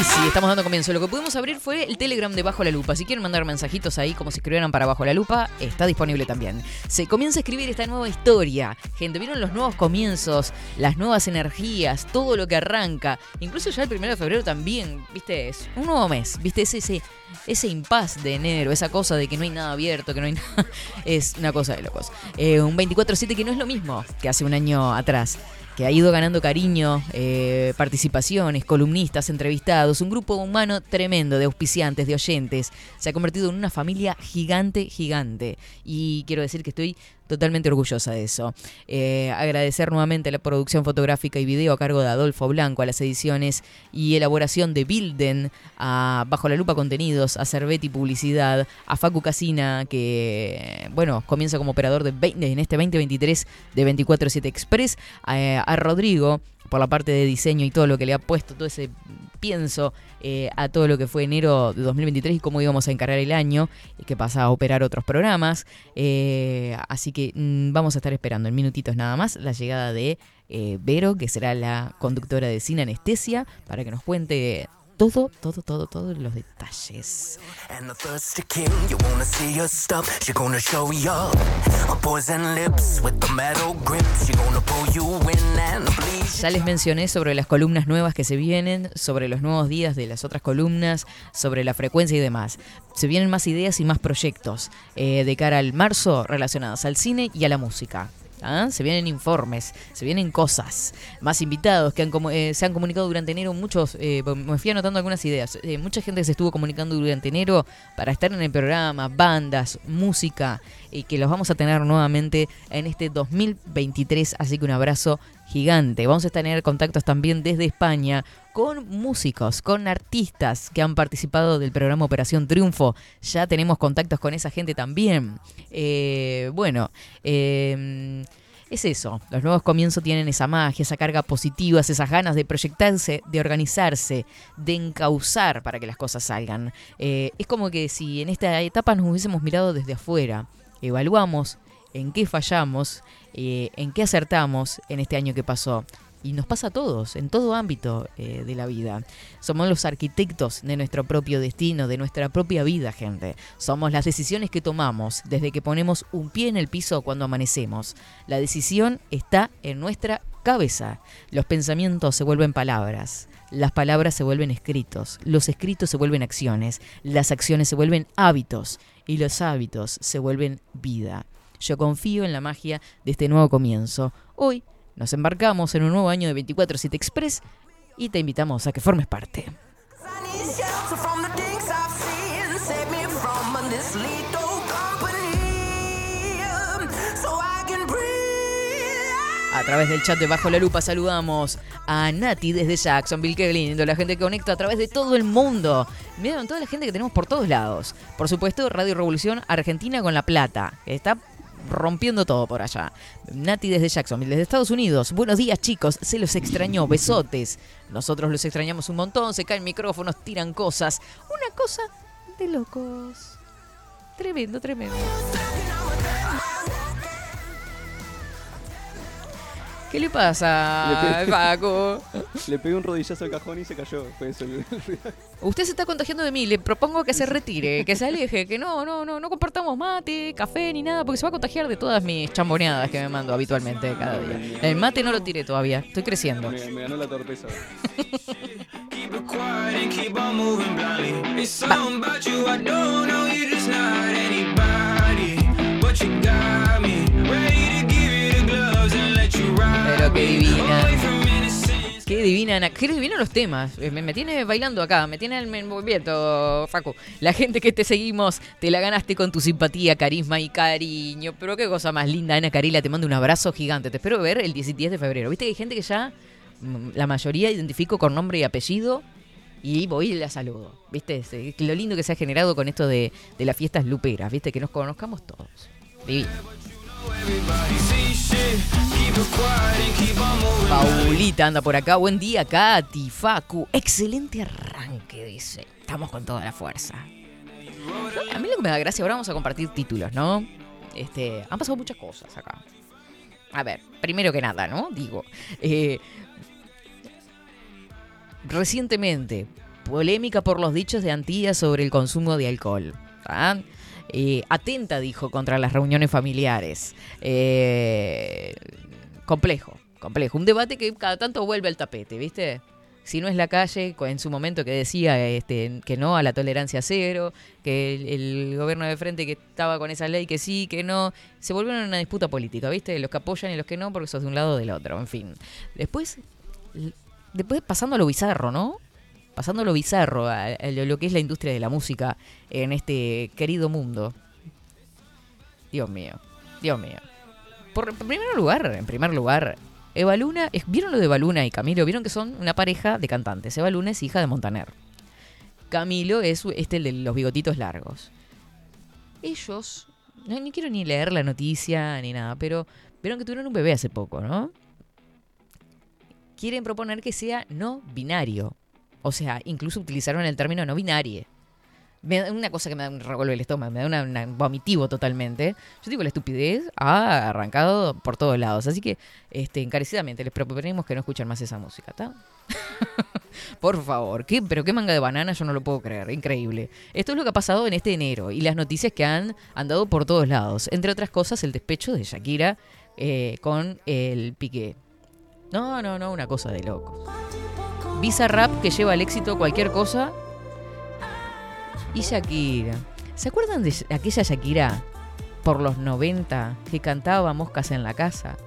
Y sí, estamos dando comienzo. Lo que pudimos abrir fue el Telegram de Bajo la Lupa. Si quieren mandar mensajitos ahí como si escribieran para Bajo la Lupa, está disponible también. Se comienza a escribir esta nueva historia. Gente, vieron los nuevos comienzos, las nuevas energías, todo lo que arranca. Incluso ya el primero de febrero también, viste, es un nuevo mes. Viste, es ese, ese impas de enero, esa cosa de que no hay nada abierto, que no hay nada. Es una cosa de locos. Eh, un 24-7 que no es lo mismo que hace un año atrás que ha ido ganando cariño, eh, participaciones, columnistas, entrevistados, un grupo humano tremendo de auspiciantes, de oyentes. Se ha convertido en una familia gigante, gigante. Y quiero decir que estoy totalmente orgullosa de eso. Eh, agradecer nuevamente la producción fotográfica y video a cargo de Adolfo Blanco, a las ediciones y elaboración de Bilden, a Bajo la Lupa Contenidos, a Cervetti Publicidad, a Facu Casina, que, bueno, comienza como operador de 20 en este 2023 de 24-7 Express, a, a Rodrigo por la parte de diseño y todo lo que le ha puesto, todo ese pienso eh, a todo lo que fue enero de 2023 y cómo íbamos a encarar el año, y que pasa a operar otros programas. Eh, así que mm, vamos a estar esperando en minutitos nada más la llegada de eh, Vero, que será la conductora de Cine Anestesia, para que nos cuente todo, todo, todo, todos los detalles. Ya les mencioné sobre las columnas nuevas que se vienen, sobre los nuevos días de las otras columnas, sobre la frecuencia y demás. Se vienen más ideas y más proyectos eh, de cara al marzo relacionados al cine y a la música. ¿Ah? Se vienen informes, se vienen cosas, más invitados que han eh, se han comunicado durante enero. Muchos, eh, me fui anotando algunas ideas. Eh, mucha gente se estuvo comunicando durante enero para estar en el programa, bandas, música, y que los vamos a tener nuevamente en este 2023. Así que un abrazo gigante. Vamos a tener contactos también desde España con músicos, con artistas que han participado del programa Operación Triunfo. Ya tenemos contactos con esa gente también. Eh, bueno, eh, es eso. Los nuevos comienzos tienen esa magia, esa carga positiva, esas ganas de proyectarse, de organizarse, de encauzar para que las cosas salgan. Eh, es como que si en esta etapa nos hubiésemos mirado desde afuera, evaluamos en qué fallamos, eh, en qué acertamos en este año que pasó. Y nos pasa a todos, en todo ámbito eh, de la vida. Somos los arquitectos de nuestro propio destino, de nuestra propia vida, gente. Somos las decisiones que tomamos desde que ponemos un pie en el piso cuando amanecemos. La decisión está en nuestra cabeza. Los pensamientos se vuelven palabras. Las palabras se vuelven escritos, los escritos se vuelven acciones, las acciones se vuelven hábitos y los hábitos se vuelven vida. Yo confío en la magia de este nuevo comienzo. Hoy nos embarcamos en un nuevo año de 24-7 Express y te invitamos a que formes parte. A través del chat de Bajo la Lupa saludamos a Nati desde Jacksonville. Qué lindo, la gente que conecta a través de todo el mundo. Miren toda la gente que tenemos por todos lados. Por supuesto, Radio Revolución Argentina con La Plata. Está rompiendo todo por allá. Nati desde Jacksonville, desde Estados Unidos. Buenos días, chicos. Se los extrañó. Besotes. Nosotros los extrañamos un montón. Se caen micrófonos, tiran cosas. Una cosa de locos. Tremendo, tremendo. ¿Qué le pasa, Le Paco? Le pegué un rodillazo al cajón y se cayó. Fue eso el- el ruido. Usted se está contagiando de mí. Le propongo que se retire, que se aleje, que no, no, no, no compartamos mate, café ni nada, porque se va a contagiar de todas mis chamboneadas que me mando habitualmente cada día. El mate no lo tiré todavía. Estoy creciendo. Me, me ganó la torpeza. Keep Pero qué divina. Qué divina, Ana. Qué divino los temas. Eh, Me, me tiene bailando acá, me tiene en movimiento, Facu. La gente que te seguimos, te la ganaste con tu simpatía, carisma y cariño. Pero qué cosa más linda, Ana Carila. Te mando un abrazo gigante. Te espero ver el 10 y 10 de febrero. Viste que hay gente que ya, mm, la mayoría identifico con nombre y apellido. Y voy y la saludo. ¿Viste? Lo lindo que se ha generado con esto de, de las fiestas luperas. ¿Viste? Que nos conozcamos todos. Divino. Paulita anda por acá. Buen día, Katy, Facu. Excelente arranque, dice. Estamos con toda la fuerza. A mí lo que me da gracia, ahora vamos a compartir títulos, ¿no? Este, han pasado muchas cosas acá. A ver, primero que nada, ¿no? Digo, eh, recientemente, polémica por los dichos de Antía sobre el consumo de alcohol. ¿Ah? Atenta, dijo, contra las reuniones familiares. Eh, complejo, complejo. Un debate que cada tanto vuelve al tapete, ¿viste? Si no es la calle, en su momento que decía este, que no a la tolerancia cero, que el, gobierno de frente que estaba con esa ley que sí, que no, se volvieron una disputa política, ¿viste? Los que apoyan y los que no, porque sos de un lado o del otro, en fin. Después, después pasando a lo bizarro, ¿no? Pasando lo bizarro, a, lo que es la industria de la música en este querido mundo. Dios mío, Dios mío. Por en primer lugar, en primer lugar, Eva Luna, ¿vieron lo de Eva Luna y Camilo? Vieron que son una pareja de cantantes. Eva Luna es hija de Montaner. Camilo es este el de los bigotitos largos. Ellos, no, ni quiero ni leer la noticia ni nada, pero vieron que tuvieron un bebé hace poco, ¿no? Quieren proponer que sea no binario. O sea, incluso utilizaron el término no binarie. Me da una cosa que me da un revuelve el estómago, me da un vomitivo totalmente. Yo digo, la estupidez ha arrancado por todos lados. Así que, este, encarecidamente, les proponemos que no escuchen más esa música, ¿está? por favor, ¿qué, pero qué manga de banana, yo no lo puedo creer, increíble. Esto es lo que ha pasado en este enero y las noticias que han andado por todos lados. Entre otras cosas, el despecho de Shakira eh, con el piqué. No, no, no, una cosa de locos. Visa Rap que lleva al éxito cualquier cosa. Y Shakira. ¿Se acuerdan de aquella Shakira por los 90 que cantaba Moscas en la casa?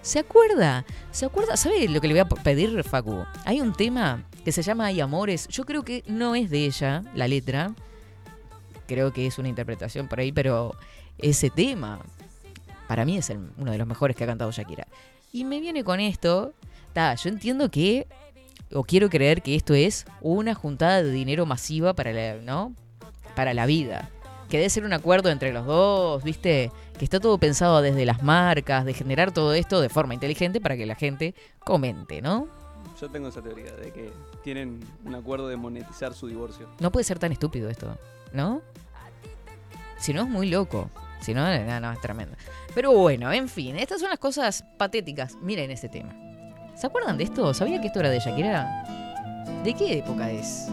¿Se acuerda? ¿Se acuerda? ¿Sabe lo que le voy a pedir, Facu? Hay un tema que se llama Hay Amores. Yo creo que no es de ella la letra. Creo que es una interpretación por ahí, pero ese tema para mí es uno de los mejores que ha cantado Shakira. Y me viene con esto. Yo entiendo que, o quiero creer que esto es una juntada de dinero masiva para la, ¿no? para la vida. Que debe ser un acuerdo entre los dos, ¿viste? Que está todo pensado desde las marcas, de generar todo esto de forma inteligente para que la gente comente, ¿no? Yo tengo esa teoría de que tienen un acuerdo de monetizar su divorcio. No puede ser tan estúpido esto, ¿no? Si no, es muy loco. Si no, no, no, es tremendo. Pero bueno, en fin, estas son las cosas patéticas. Miren este tema. ¿Se acuerdan de esto? ¿Sabía que esto era de Shakira? ¿De qué época es?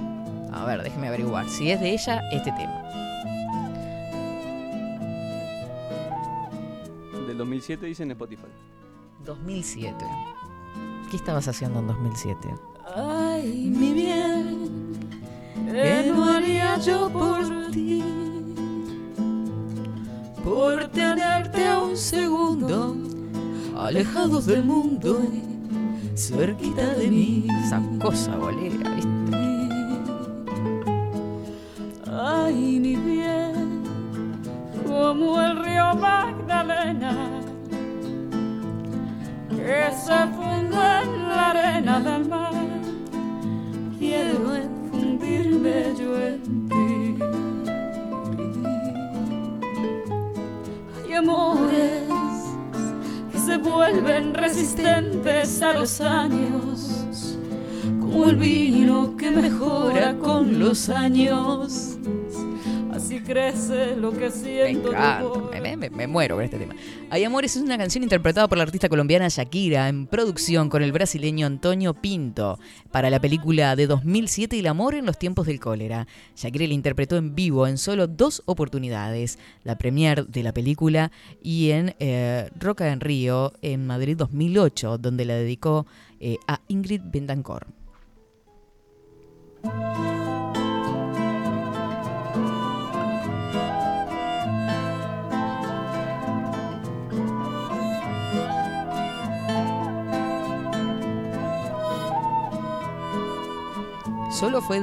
A ver, déjeme averiguar. Si es de ella, este tema. Del 2007 dicen Spotify. 2007. ¿Qué estabas haciendo en 2007? Ay, mi bien, ¿qué no haría yo por ti? Por tenerte a un segundo, alejados del mundo y cerquita de mí. Esa cosa bolera, ¿viste? Ay, mi bien, como el río Magdalena, que se funde en la arena del mar. Quiero fundirme yo en ti. Hay amores se vuelven resistentes a los años, como el vino que mejora con los años. Así crece lo que Me siento encanta, me, muero con este tema. Hay Amores es una canción interpretada por la artista colombiana Shakira en producción con el brasileño Antonio Pinto para la película de 2007 El amor en los tiempos del cólera. Shakira la interpretó en vivo en solo dos oportunidades, la premier de la película y en eh, Roca en Río en Madrid 2008, donde la dedicó eh, a Ingrid Bendancor. Solo fue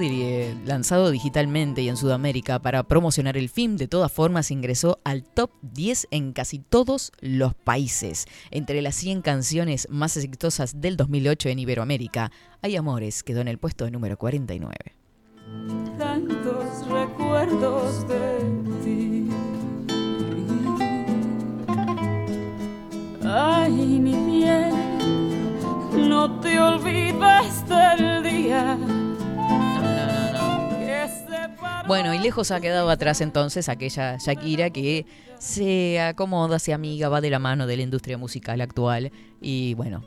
lanzado digitalmente y en Sudamérica para promocionar el film. De todas formas, ingresó al top 10 en casi todos los países. Entre las 100 canciones más exitosas del 2008 en Iberoamérica, Hay Amores quedó en el puesto número 49. tantos recuerdos de ti. Ay, mi bien, no te olvides del día Bueno, y lejos ha quedado atrás entonces aquella Shakira que se acomoda, se amiga, va de la mano de la industria musical actual y bueno,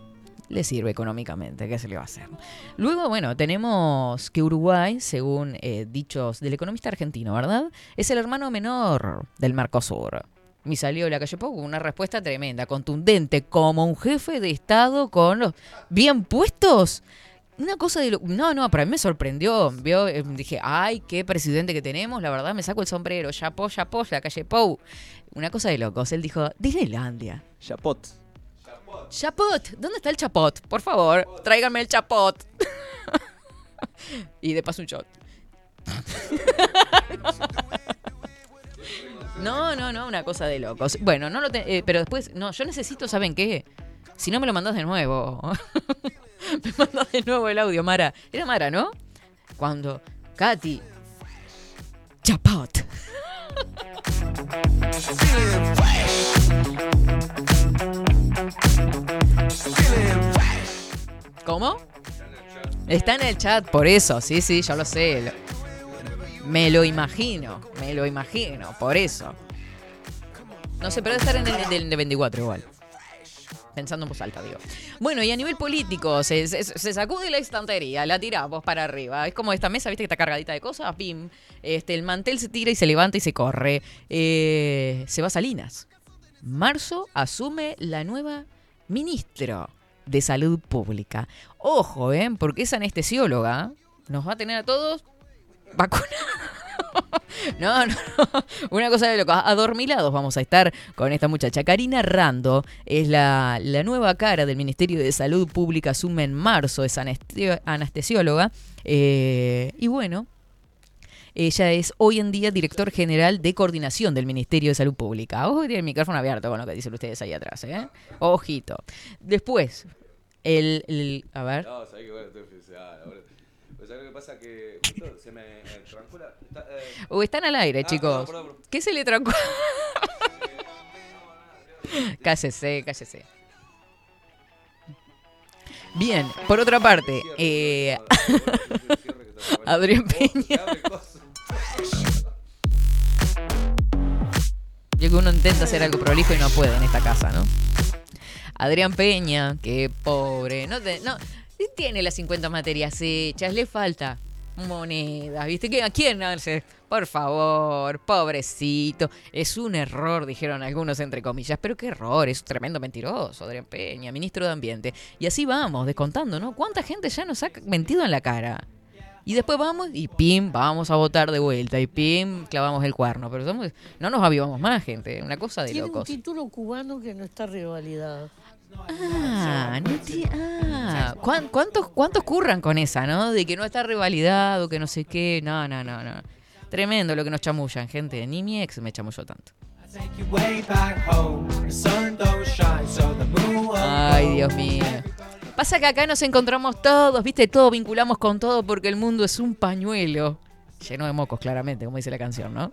le sirve económicamente, ¿qué se le va a hacer? Luego, bueno, tenemos que Uruguay, según eh, dichos del economista argentino, ¿verdad? Es el hermano menor del Mercosur. Y salió la calle Pau una respuesta tremenda, contundente, como un jefe de Estado con los bien puestos. Una cosa de lo... No, no, para mí me sorprendió. Vio, Eh, dije, ay, qué presidente que tenemos. La verdad, me saco el sombrero. Chapó, chapó, la calle Pou. Una cosa de locos. Él dijo, Disneylandia. Chapot. Chapot. ¿Dónde está el chapot? Por favor, tráiganme el chapot. y de paso un shot. No, no, no, una cosa de locos. Bueno, no lo te- eh, pero después, no, yo necesito, ¿saben qué? Si no me lo mandás de nuevo. me mandás de nuevo el audio, Mara. Era Mara, ¿no? Cuando Katy Chapot. ¿Cómo? Está en el chat, por eso, sí, sí, yo lo sé. Me lo imagino, me lo imagino, por eso. No sé, pero debe estar en el del de 24 igual. Pensando en voz alta, digo. Bueno, y a nivel político, se, sacude la estantería, la tiramos para arriba. Es como esta mesa, viste, que está cargadita de cosas, pim. Este, el mantel se tira y se levanta y se corre. Eh, se va Salinas. Marzo asume la nueva ministro de Salud Pública. Ojo, ¿eh? Porque esa anestesióloga nos va a tener a todos vacunados. No, no, no. Una cosa de locos. Adormilados vamos a estar con esta muchacha. Karina Rando es la, la nueva cara del Ministerio de Salud Pública. Asume en marzo, es anestesióloga. Eh, y bueno, ella es hoy en día director general de coordinación del Ministerio de Salud Pública. Ojo tiene el micrófono abierto con lo que dicen ustedes ahí atrás, ¿eh? Ojito. Después, el, a ver. No, que ahora. Pues ¿sabés lo que pasa? Que justo se me eh, trancó la. está, eh, O están al aire, Ah, chicos. perdón, perdón, perdón. ¿Qué se le trancó? cállese, cállese. Bien, por otra parte, eh, Adrián Peña. Yo que uno intenta hacer algo prolijo y no puede en esta casa, ¿no? Adrián Peña, que pobre, no, te- no tiene las 50 materias hechas, le falta monedas, ¿viste? ¿Qué- ¿A quién hace? Por favor, pobrecito. Es un error, dijeron algunos entre comillas, pero qué error, es un tremendo mentiroso, Adrián Peña, ministro de Ambiente. Y así vamos, descontando, ¿no? ¿Cuánta gente ya nos ha mentido en la cara? Y después vamos y pim, vamos a votar de vuelta. Y pim, clavamos el cuerno. Pero somos, no nos avivamos más, gente. Una cosa de Tiene un título cubano que no está revalidado. Ah, no ti- ah. ¿Cuán- ¿Cuántos, ¿Cuántos curran con esa, no? De que no está revalidado, que no sé qué. No, no, no, no. Tremendo lo que nos chamullan, gente. Ni mi ex me chamulló tanto. Ay, Dios mío. Pasa que acá nos encontramos todos, viste, todo vinculamos con todo porque el mundo es un pañuelo. Lleno de mocos, claramente, como dice la canción, ¿no?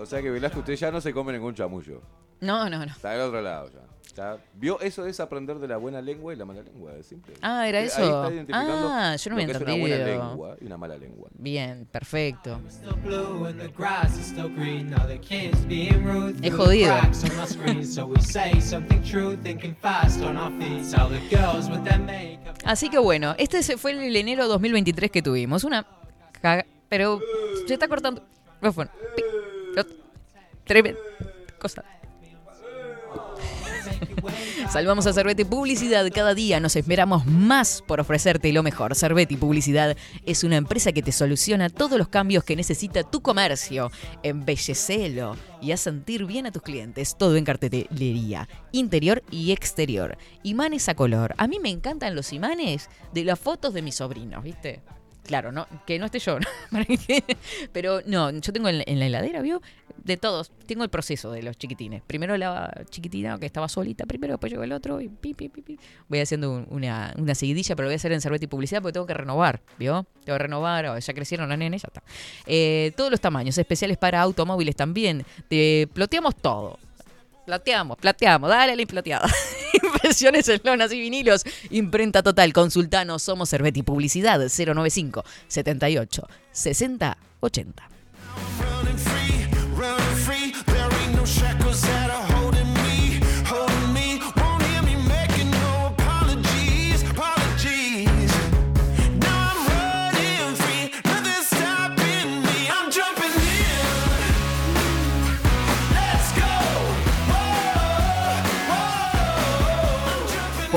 O sea que Velasco, usted ya no se come ningún chamullo. No, no, no. Está del otro lado ya. Ya ¿Vio? Eso es aprender de la buena lengua y la mala lengua, es simple. Ah, era Ahí eso. está identificando Ah, yo no lo me que es una buena entendido. lengua y una mala lengua. Bien, perfecto. Es jodido. Así que bueno, este se fue el enero 2023 que tuvimos. Una caga- Pero se está cortando. Tremenda cosa. Salvamos a Cerveti Publicidad. Cada día nos esperamos más por ofrecerte lo mejor. Cerveti Publicidad es una empresa que te soluciona todos los cambios que necesita tu comercio. Embellecelo y haz sentir bien a tus clientes. Todo en cartelería, interior y exterior. Imanes a color. A mí me encantan los imanes de las fotos de mis sobrinos, ¿viste? Claro, no, que no esté yo. Pero no, yo tengo en la, heladera, ¿vio? De todos. Tengo el proceso de los chiquitines. Primero la chiquitina que estaba solita, primero, después llegó el otro y pi, pi, pi, pi. Voy haciendo un- una, seguidilla, pero lo voy a hacer en Cerveti Publicidad porque tengo que renovar, ¿vio? Tengo que renovar, o ya crecieron las nenes, ya está. Eh, todos los tamaños, especiales para automóviles también. Te ploteamos todo. Plateamos, plateamos, dale la plateada. Impresiones en lonas y vinilos. Imprenta total, consultanos, somos Cerveti Publicidad 095 78 60 80.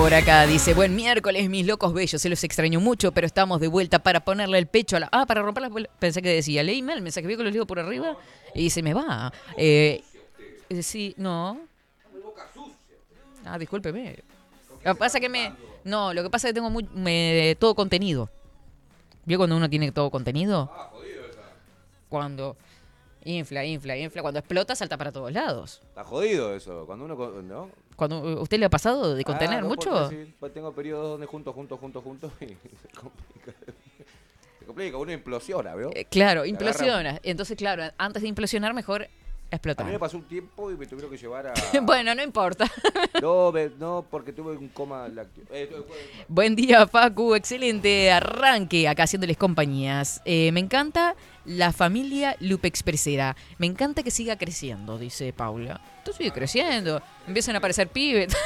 Por acá dice, buen miércoles, mis locos bellos, se los extraño mucho, pero estamos de vuelta para ponerle el pecho a la... Ah, para romper la... Pensé que decía, leí mal mensaje, vio que lo leo por arriba y se me va. Eh, eh, sí, no. Ah, discúlpeme. Lo que pasa es que me... No, lo que pasa es que tengo muy, me- todo contenido. ¿Vio cuando uno tiene todo contenido? Cuando... Infla, infla, infla. Cuando explota, salta para todos lados. Está jodido eso. Cuando uno. ¿No? Cuando ¿Usted le ha pasado de contener Ah, no, mucho? sí, pues tengo periodos donde junto, junto, junto, junto y se complica. Se complica, uno implosiona, ¿veo? Eh, claro, implosiona. Entonces, claro, antes de implosionar, mejor A mí explotar. me pasó un tiempo y me tuvieron que llevar a. bueno, no importa. No, me- no, porque tuve un coma lácteo. Eh, Buen día, Facu. Excelente arranque acá haciéndoles compañías. Eh, me encanta la familia Lupe Expresera. Me encanta que siga creciendo, dice Paula. Tú sigue creciendo. Empiezan a aparecer pibes.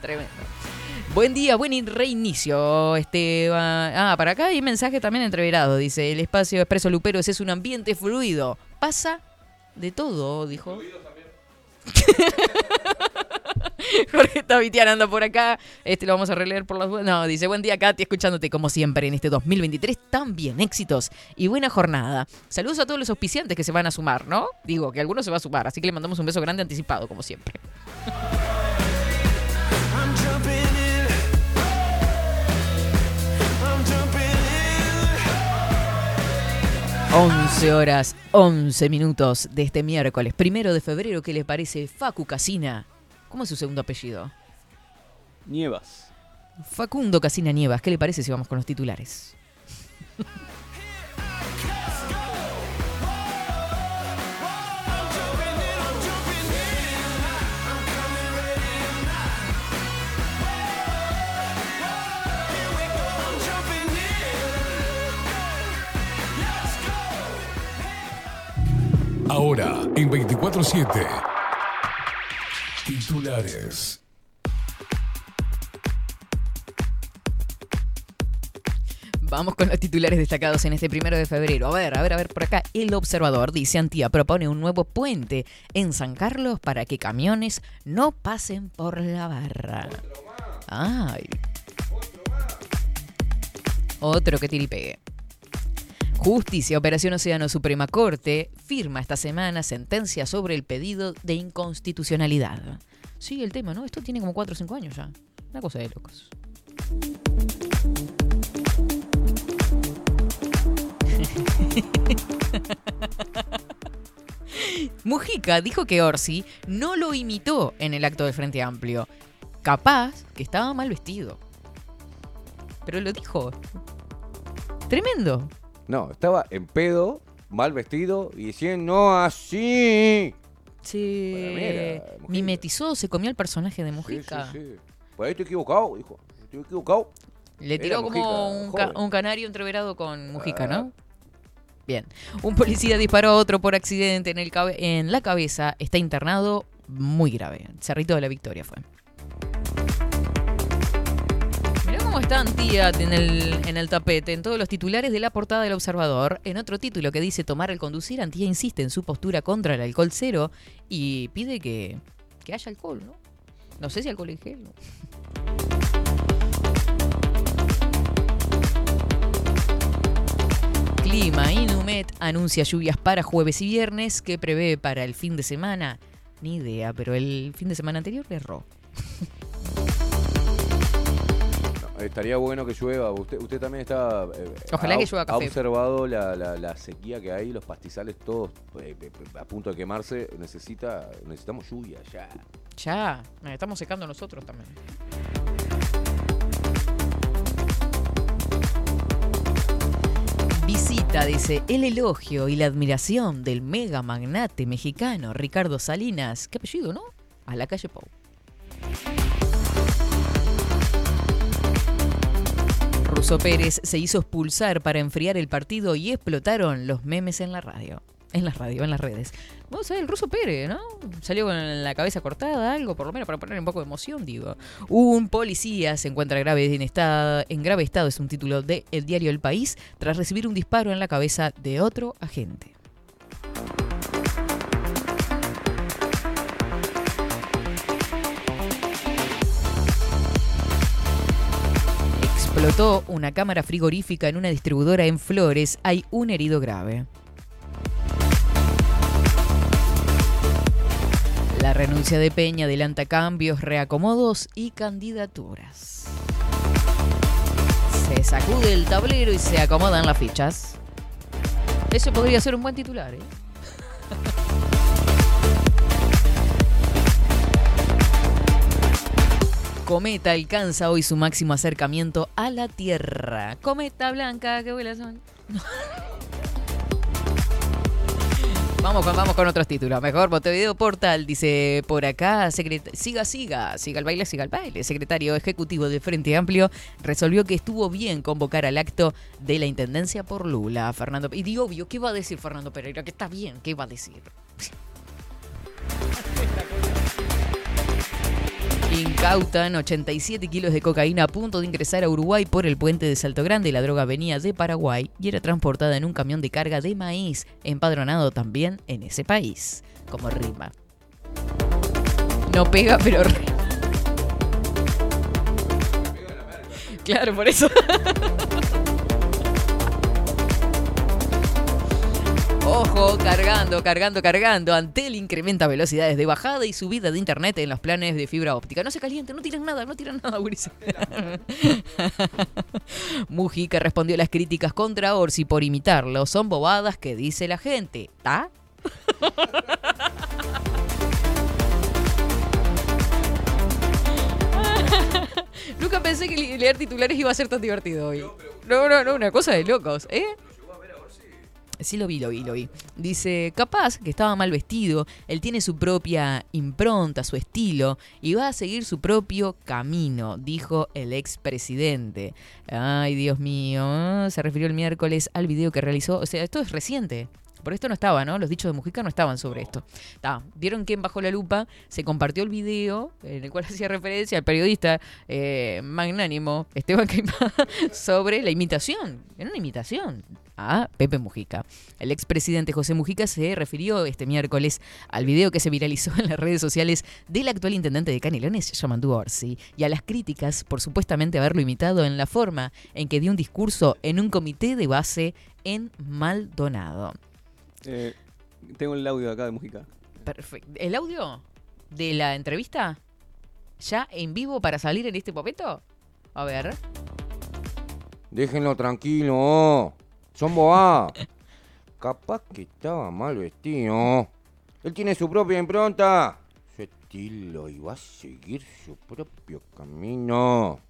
Tremendo. Buen día, buen reinicio. Este, ah, para acá hay mensaje también entreverado. Dice, el espacio expreso Luperos es un ambiente fluido. Pasa de todo, dijo. Jorge está vitianando por acá. Este lo vamos a releer por las. No, dice, buen día, Katy, escuchándote como siempre en este 2023. También éxitos y buena jornada. Saludos a todos los auspiciantes que se van a sumar, ¿no? Digo, que algunos se va a sumar, así que le mandamos un beso grande anticipado, como siempre. 11 horas, 11 minutos de este miércoles, primero de febrero. ¿Qué le parece? Facu Casina. ¿Cómo es su segundo apellido? Nievas. Facundo Casina Nievas. ¿Qué le parece si vamos con los titulares? Ahora, en 24-7. Titulares. Vamos con los titulares destacados en este primero de febrero. A ver, a ver, a ver, por acá. El observador dice Antía propone un nuevo puente en San Carlos para que camiones no pasen por la barra. Ay. Otro que tiripegue. Justicia, Operación Océano Suprema Corte, firma esta semana sentencia sobre el pedido de inconstitucionalidad. Sigue el tema, ¿no? Esto tiene como 4 o 5 años ya. Una cosa de locos. Mujica dijo que Orsi no lo imitó en el acto del Frente Amplio. Capaz que estaba mal vestido. Pero lo dijo. Tremendo. No, estaba en pedo, mal vestido y diciendo no así. Sí. Mimetizó, se comió el personaje de Sí, Mujica. sí, sí. Pues ahí estoy equivocado, dijo. Estoy equivocado. Le Era tiró como Mujica, un, ca- joven. un canario entreverado con Mujica, Ah. ¿no? Bien. Un policía disparó a otro por accidente en, el cabe- en la cabeza. Está internado muy grave. Cerrito de la Victoria fue. Cómo está Antiat en el, tapete, en todos los titulares de la portada del Observador. En otro título que dice tomar el conducir, Antía insiste en su postura contra el alcohol cero y pide que, que haya alcohol, ¿no? No sé si alcohol en gel. Clima, Inumet anuncia lluvias para jueves y viernes. ¿Qué prevé para el fin de semana? Ni idea, pero el fin de semana anterior erró. Estaría bueno que llueva. Usted, usted también está. eh, Ojalá ha- que llueva café. Ha observado la, la- la sequía que hay, los pastizales todos eh, eh, a punto de quemarse. Necesita, necesitamos lluvia ya. Ya, nos estamos secando nosotros también. Visita, dice, el elogio y la admiración del mega magnate mexicano Ricardo Salinas. Qué apellido, ¿no? A la calle Pau. Russo Pérez se hizo expulsar para enfriar el partido y explotaron los memes en la radio. En la radio, en las redes. Vamos a ver, el Russo Pérez, ¿no? Salió con la cabeza cortada, algo, por lo menos para poner un poco de emoción, digo. Un policía se encuentra grave en, estado, en grave estado, es un título de El Diario El País, tras recibir un disparo en la cabeza de otro agente. Explotó una cámara frigorífica en una distribuidora en Flores. Hay un herido grave. La renuncia de Peña adelanta cambios, reacomodos y candidaturas. Se sacude el tablero y se acomodan las fichas. Ese podría ser un buen titular, ¿eh? Cometa alcanza hoy su máximo acercamiento a la Tierra. Cometa blanca, qué vuela son. Vamos con, vamos con otros títulos. Mejor Montevideo Portal dice por acá, siga, siga, siga el baile, siga el baile. Secretario Ejecutivo del Frente Amplio resolvió que estuvo bien convocar al acto de la Intendencia por Lula. Fernando Y di obvio, ¿qué va a decir Fernando Pereira? Que está bien, ¿qué va a decir? Incautan 87 kilos de cocaína a punto de ingresar a Uruguay por el puente de Salto Grande. La droga venía de Paraguay y era transportada en un camión de carga de maíz, empadronado también en ese país. Como rima. No pega, pero rima. Claro, por eso. Ojo, cargando, cargando, cargando. Antel incrementa velocidades de bajada y subida de internet en los planes de fibra óptica. No se calienten, no tiran nada, no tiran nada, Guriza. Mujica respondió a las críticas contra Orsi por imitarlo. Son bobadas que dice la gente. ¿Está? Nunca pensé que le- leer titulares iba a ser tan divertido hoy. No, no, no, una cosa de locos, ¿eh? Sí lo vi, lo vi, lo vi. Dice, capaz que estaba mal vestido, él tiene su propia impronta, su estilo, y va a seguir su propio camino, dijo el expresidente. Ay, Dios mío, se refirió el miércoles al video que realizó, o sea, esto es reciente. Por esto no estaba, ¿no? Los dichos de Mujica no estaban sobre esto. Ta, Vieron que en Bajo la Lupa se compartió el video en el cual hacía referencia al periodista eh, magnánimo Esteban sobre la imitación. Era una imitación a Pepe Mujica. El expresidente José Mujica se refirió este miércoles al video que se viralizó en las redes sociales del actual intendente de Canelones, Yamandu Orsi, y a las críticas por supuestamente haberlo imitado en la forma en que dio un discurso en un comité de base en Maldonado. Eh, tengo el audio acá de Mujica. Perfecto. ¿El audio de la entrevista? ¿Ya en vivo para salir en este momento? A ver. Déjenlo tranquilo. Son bobadas. Capaz que estaba mal vestido. Él tiene su propia impronta, su estilo y va a seguir su propio camino.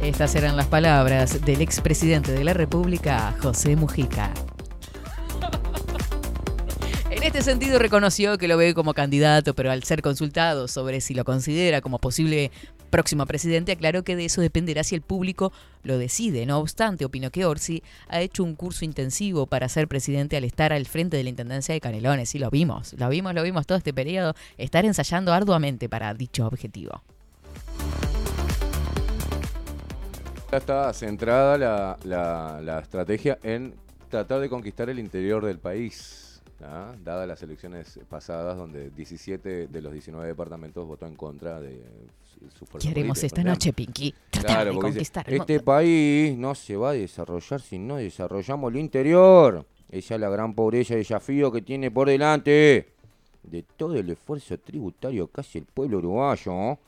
Estas eran las palabras del expresidente de la República, José Mujica. En este sentido reconoció que lo ve como candidato, pero al ser consultado sobre si lo considera como posible próximo presidente, aclaró que de eso dependerá si el público lo decide. No obstante, opinó que Orsi ha hecho un curso intensivo para ser presidente al estar al frente de la Intendencia de Canelones. Y lo vimos, lo vimos, lo vimos todo este periodo, estar ensayando arduamente para dicho objetivo. Está centrada la estrategia en tratar de conquistar el interior del país, ¿ah? dadas las elecciones pasadas donde 17 de los 19 departamentos votó en contra de su- fuerza ¿Qué haremos política, esta ¿no? noche, Pinky? Tratar Claro, de dice, conquistar este país no se va a desarrollar si no desarrollamos el interior. Esa es la gran pobreza y desafío que tiene por delante. De todo el esfuerzo tributario que hace el pueblo uruguayo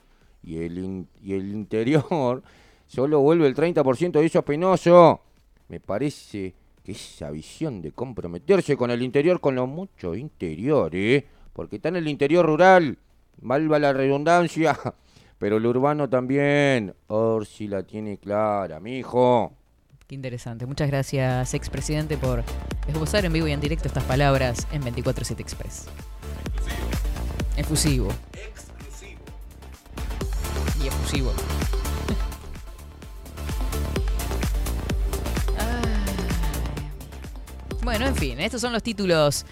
y, el in- y el interior, solo vuelve el 30% de eso es penoso. Me parece que esa visión de comprometerse con el interior, con lo mucho interior, ¿eh? porque está en el interior rural, valva la redundancia, pero el urbano también. Orsi la tiene clara, mijo. Qué interesante. Muchas gracias, expresidente, por esbozar en vivo y en directo estas palabras en 24-7 Express. Efusivo. Y efusivo. Bueno, en fin, estos son los títulos.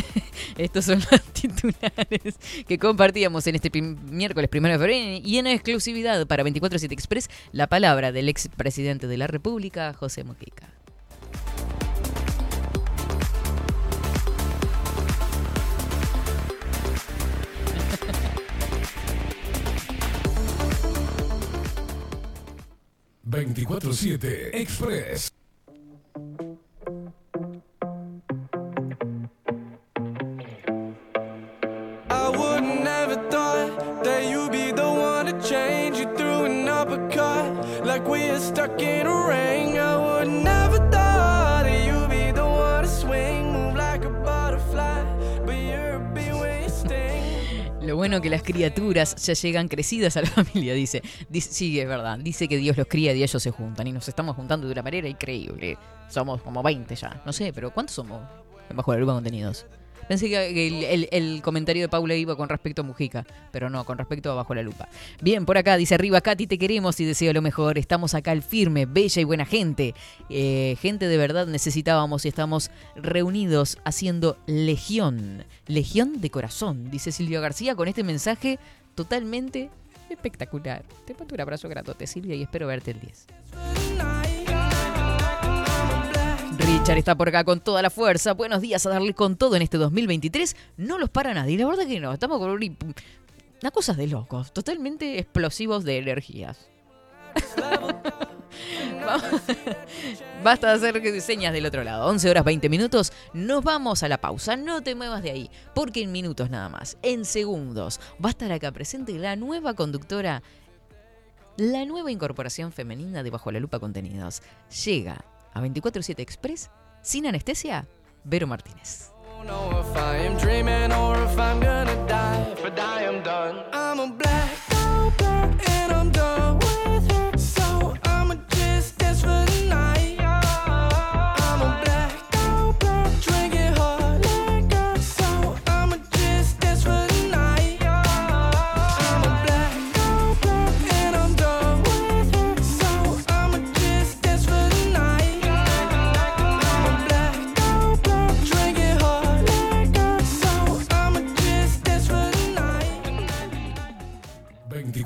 estos son los titulares que compartíamos en este miércoles primero de febrero y en exclusividad para 24-7 Express la palabra del expresidente de la República, José Mujica. ...24-7 Express. Lo bueno que las criaturas ya llegan crecidas a la familia, dice. dice. Es verdad. Dice que Dios los cría y ellos se juntan. Y nos estamos juntando de una manera increíble. Somos como 20 ya. No sé, pero ¿cuántos somos? Bajo la lupa de contenidos. Pensé que el, comentario de Paula iba con respecto a Mujica, pero no, con respecto a Bajo la Lupa. Bien, por acá dice arriba, Katy, te queremos y deseo lo mejor. Estamos acá al firme, bella y buena gente. Eh, gente de verdad necesitábamos y estamos reunidos haciendo legión. Legión de corazón, dice Silvia García con este mensaje totalmente espectacular. Te mando un abrazo gratote, Silvia, y espero verte el 10. Richard está por acá con toda la fuerza. Buenos días a darle con todo en este 2023. No los para nadie. La verdad que no. Estamos con un- una cosa de locos. Totalmente explosivos de energías. Basta de hacer señas del otro lado. 11 horas 20 minutos. Nos vamos a la pausa. No te muevas de ahí. Porque en minutos nada más. En segundos. Va a estar acá presente la nueva conductora. La nueva incorporación femenina de Bajo la Lupa Contenidos. Llega a 24-7 Express sin anestesia. Vero Martínez. I'm a black black, and I'm done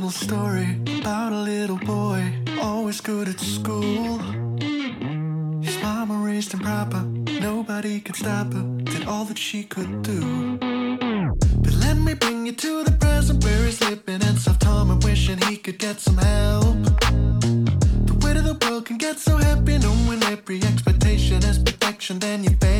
Little story about a little boy, always good at school. His mama raised him proper, nobody could stop her, did all that she could do. But let me bring you to the present where he's living and South Tom and wishing he could get some help. The weight of the world can get so heavy, knowing every expectation is perfection, then you fail.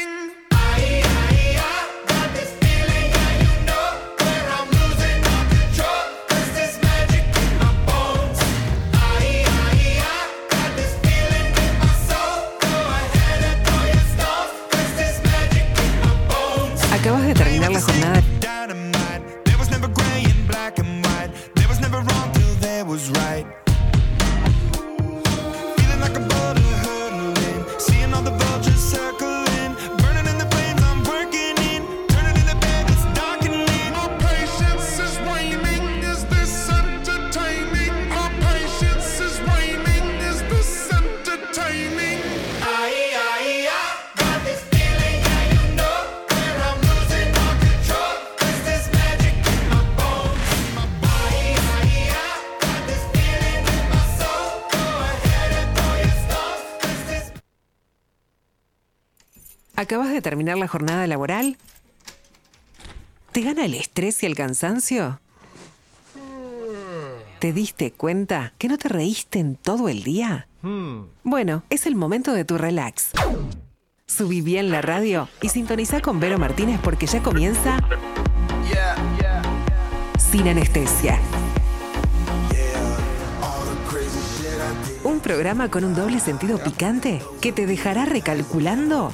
¿Acabas de terminar la jornada laboral? ¿Te gana el estrés y el cansancio? ¿Te diste cuenta que no te reíste en todo el día? Bueno, es el momento de tu relax. Subí bien la radio y sintoniza con Vero Martínez porque ya comienza Sin Anestesia. Un programa con un doble sentido picante que te dejará recalculando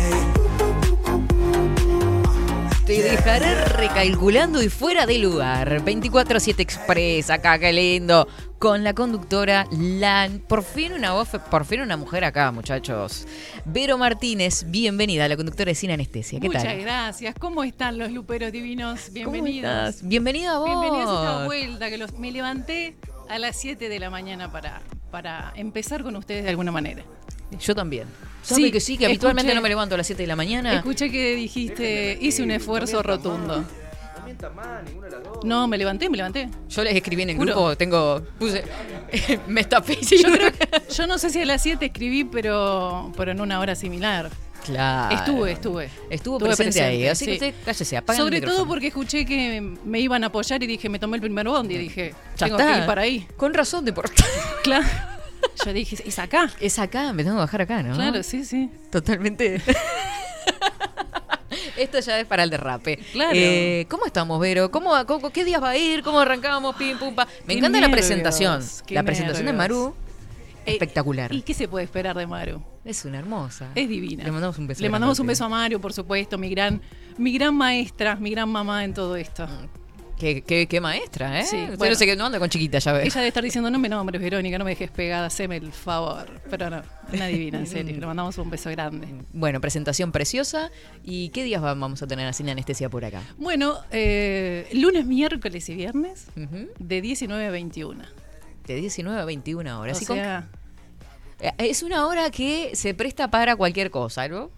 Te dejaré recalculando y fuera de lugar. 24-7 Express, acá, qué lindo. Con la conductora, la, por fin una voz, por fin una mujer acá, muchachos. Vero Martínez, bienvenida, la conductora de Sin Anestesia. ¿Qué Muchas tal? gracias. ¿Cómo están los luperos divinos? Bienvenidos. estás? Bienvenida a vos. Bienvenidos a esta vuelta que los, me levanté a las 7 de la mañana para, para empezar con ustedes de alguna manera. Yo también. ¿Sabe que sí? Que habitualmente escuché- no me levanto a las 7 de la mañana. Escuché que dijiste, hice un esfuerzo rotundo. No, me levanté, me levanté. Yo les escribí en el Juro. grupo, tengo, puse, me tapé. Yo creo yo no sé si a las 7 escribí, pero, pero en una hora similar. Claro. Estuve, estuve. Estuvo Estuve presente, ahí, presente, así que sí. usted cállese, apaga el Sobre todo porque escuché que me iban a apoyar y dije, me tomé el primer bondi y dije, Ya tengo está. que ir para ahí. Con razón de por Claro. Yo dije, es acá. Es acá, me tengo que bajar acá, ¿no? Claro, sí, sí. Totalmente. Esto ya es para el derrape. Claro. Eh, ¿Cómo estamos, Vero? ¿Cómo, cómo- ¿Qué días va a ir? ¿Cómo arrancamos? Pim, pum, pa. Me encanta la presentación. La presentación de. Maru, Eh, espectacular. ¿Y qué se puede esperar de Maru? Es una hermosa. Es divina. Le mandamos un beso. Le mandamos un beso a Mario, por supuesto, mi gran, mi gran maestra, mi gran mamá en todo esto. Qué, qué- qué maestra, ¿eh? Sí, Usted bueno. no sé qué, no anda con chiquita, ya ves. Ella debe estar diciendo, no me nombres, Verónica, no me dejes pegada, haceme el favor. Pero no, una divina, en serio. Le mandamos un beso grande. Bueno, presentación preciosa. ¿Y qué días va- vamos a tener así en anestesia por acá? Bueno, eh, lunes, miércoles y viernes, de 19 a 21. De 19 a 21 horas. O ¿Y con sea, Eh, Es una hora que se presta para cualquier cosa, ¿no?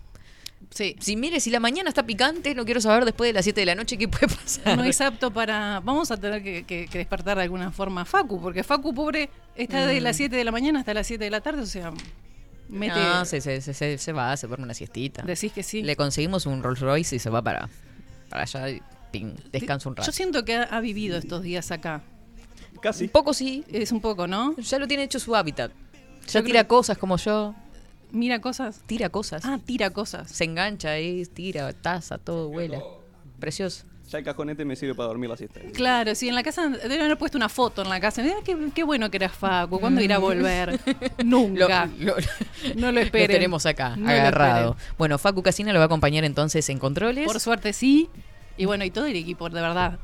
Sí. Si mire, si la mañana está picante, no quiero saber después de las 7 de la noche qué puede pasar. no es apto para. Vamos a tener que, que- que despertar de alguna forma a Facu, porque Facu, pobre, está de Mm. las 7 de la mañana hasta las 7 de la tarde, o sea, mete. No, se, se, se- se- se va, se duerme una siestita. Decís que sí. Le conseguimos un Rolls Royce y se va para, para allá y ping, descansa un rato. Yo siento que ha, ha vivido estos días acá. Casi. Un poco sí. Es un poco, ¿no? Ya lo tiene hecho su hábitat. Ya Yo tira creo- cosas como yo. Mira cosas. Tira cosas. Ah, tira cosas. Se engancha ahí, tira, taza, todo vuela. Precioso. Ya el cajonete me sirve para dormir la siesta. Claro, sí, en la casa deben haber puesto una foto en la casa. Mira qué, qué bueno que era Facu. ¿Cuándo irá a volver? Nunca. Lo- lo- no lo Lo esperen. tenemos acá, No lo agarrado. Bueno, Facu Casina lo va a acompañar entonces en controles. Por suerte sí. Y bueno, y todo el equipo, de verdad.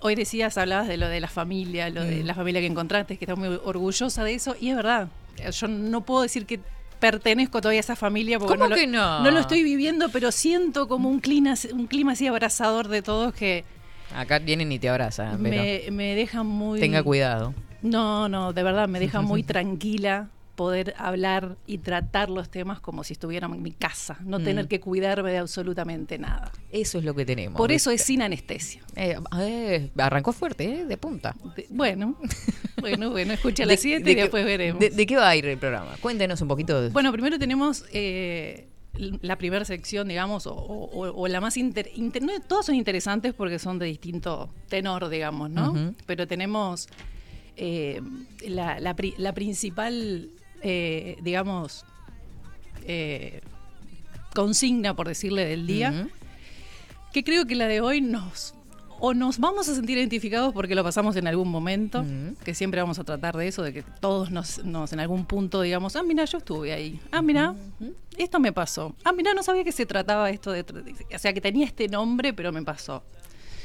Hoy decías, hablabas de lo de la familia, lo de Mm. la familia que encontraste, que estás muy orgullosa de eso. Y es verdad. Yo no puedo decir que pertenezco todavía a esa familia porque ¿Cómo no, que lo, no? no lo estoy viviendo, pero siento como un clima, un clima así abrazador de todos que Acá vienen y te abrazan, pero me, me deja muy... tenga cuidado. No, no, de verdad, me deja muy tranquila poder hablar y tratar los temas como si estuviera en mi casa, no Mm. tener que cuidarme de absolutamente nada. Eso es lo que tenemos. Por eso es sin anestesia. Eh, eh, arrancó fuerte, ¿eh? De punta. De- bueno, bueno, bueno, escucha a De- las 7 de y después veremos. De, de qué va a ir el programa? Cuéntenos un poquito. de- Bueno, primero tenemos eh, la primera sección, digamos, o, o- o la más inter, inter- no, todas son interesantes porque son de distinto tenor, digamos, ¿no? Pero tenemos eh, la, la la principal, eh, digamos, eh, consigna, por decirle, del día, que creo que la de hoy nos o nos vamos a sentir identificados porque lo pasamos en algún momento, que siempre vamos a tratar de eso, de que todos nos, nos en algún punto digamos, ah, mira, yo estuve ahí, ah, mira, esto me pasó, ah, mira, no sabía que se trataba esto de, o sea, que tenía este nombre, pero me pasó.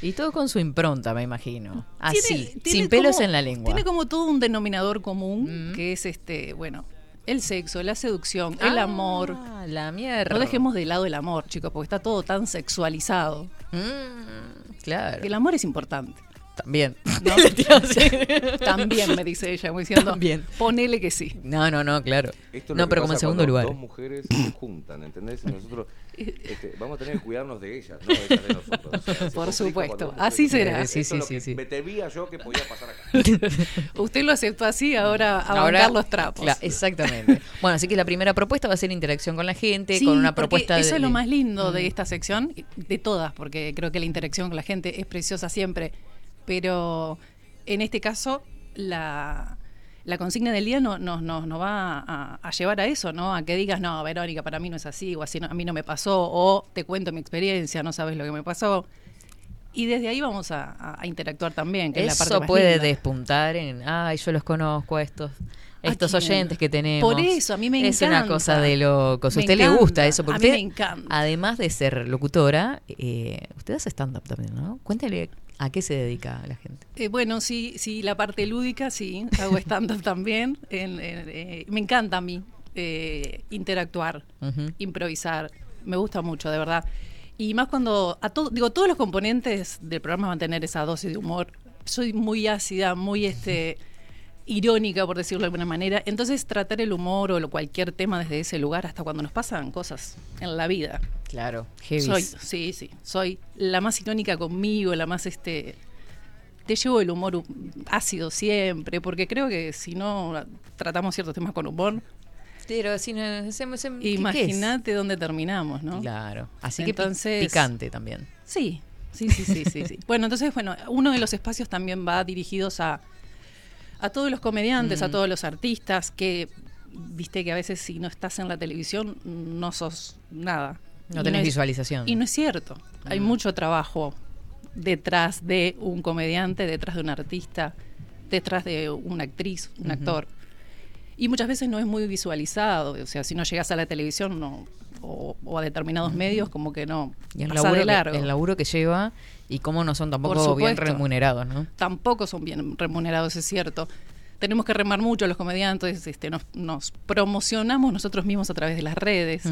Y todo con su impronta, me imagino. Así, Tiene- tiene sin pelos como- en la lengua. Tiene como todo un denominador común, Mm. que es este, bueno, el sexo, la seducción, el amor. Ah, la mierda. No dejemos de lado el amor, chicos, porque está todo tan sexualizado. Mm, claro. Que el amor es importante. También. También me dice ella, como diciendo, También. ponele que sí. No, no, no, claro. Esto es No, pero como en segundo lugar. Dos mujeres se juntan, ¿entendés? Y nosotros este, vamos a tener que cuidarnos de ellas, no ellas de nosotros. O sea, se Por supuesto. Así será. Sí, sí, sí, sí. Me temía yo que podía pasar acá. Usted lo aceptó así, ahora a Ahora, bancar los trapos. exactamente. bueno, así que la primera propuesta va a ser interacción con la gente, Sí, con una propuesta Eso de, es lo más lindo de Mm. esta sección, de todas, porque creo que la interacción con la gente es preciosa siempre. Pero en este caso, la, la consigna del día nos no, no, nos va a, a llevar a eso, ¿no? A que digas, no, Verónica, para mí no es así, o así no- a mí no me pasó, o te cuento mi experiencia, no sabes lo que me pasó. Y desde ahí vamos a, a- a interactuar también, que es la parte Eso más puede linda. despuntar en, ay, yo los conozco a estos ¿A estos oyentes que tenemos. Por eso, a mí me Es una encanta. cosa de locos. A usted le encanta. gusta eso, A porque mí usted, me encanta. además de ser locutora, eh, usted hace stand-up también, ¿no? Cuéntale a qué se dedica la gente. Eh, bueno, sí, sí, la parte lúdica, sí, hago stand-up también. En- en- eh, me encanta a mí eh, interactuar, improvisar, me gusta mucho, de verdad. Y más cuando, a todo, digo, todos los componentes del programa van a tener esa dosis de humor. Soy muy ácida, muy este irónica, por decirlo de alguna manera. Entonces, tratar el humor o lo- cualquier tema desde ese lugar, hasta cuando nos pasan cosas en la vida. Claro, heavy. Soy, sí, sí. Soy la más irónica conmigo, la más este. Te llevo el humor hu- ácido siempre, porque creo que si no tratamos ciertos temas con humor, Pero si no, se- se- ¿qué- qué es? imagínate dónde terminamos, ¿no? Claro. Así que Entonces- picante también. Sí, sí, sí, sí, sí, sí. Bueno, entonces, bueno, uno de los espacios también va dirigidos a, a todos los comediantes, a todos los artistas, que viste que a veces si no estás en la televisión no sos nada. No Y tenés es- visualización. Y no es cierto. Hay Mm. mucho trabajo detrás de un comediante, detrás de un artista, detrás de una actriz, un actor. Y muchas veces no es muy visualizado. O sea, si no llegas a la televisión no, o, o a determinados medios, como que no. Y el laburo, de largo. el laburo que lleva y cómo no son tampoco bien remunerados, ¿no? Tampoco son bien remunerados, es cierto. Tenemos que remar mucho los comediantes, este, nos, nos promocionamos nosotros mismos a través de las redes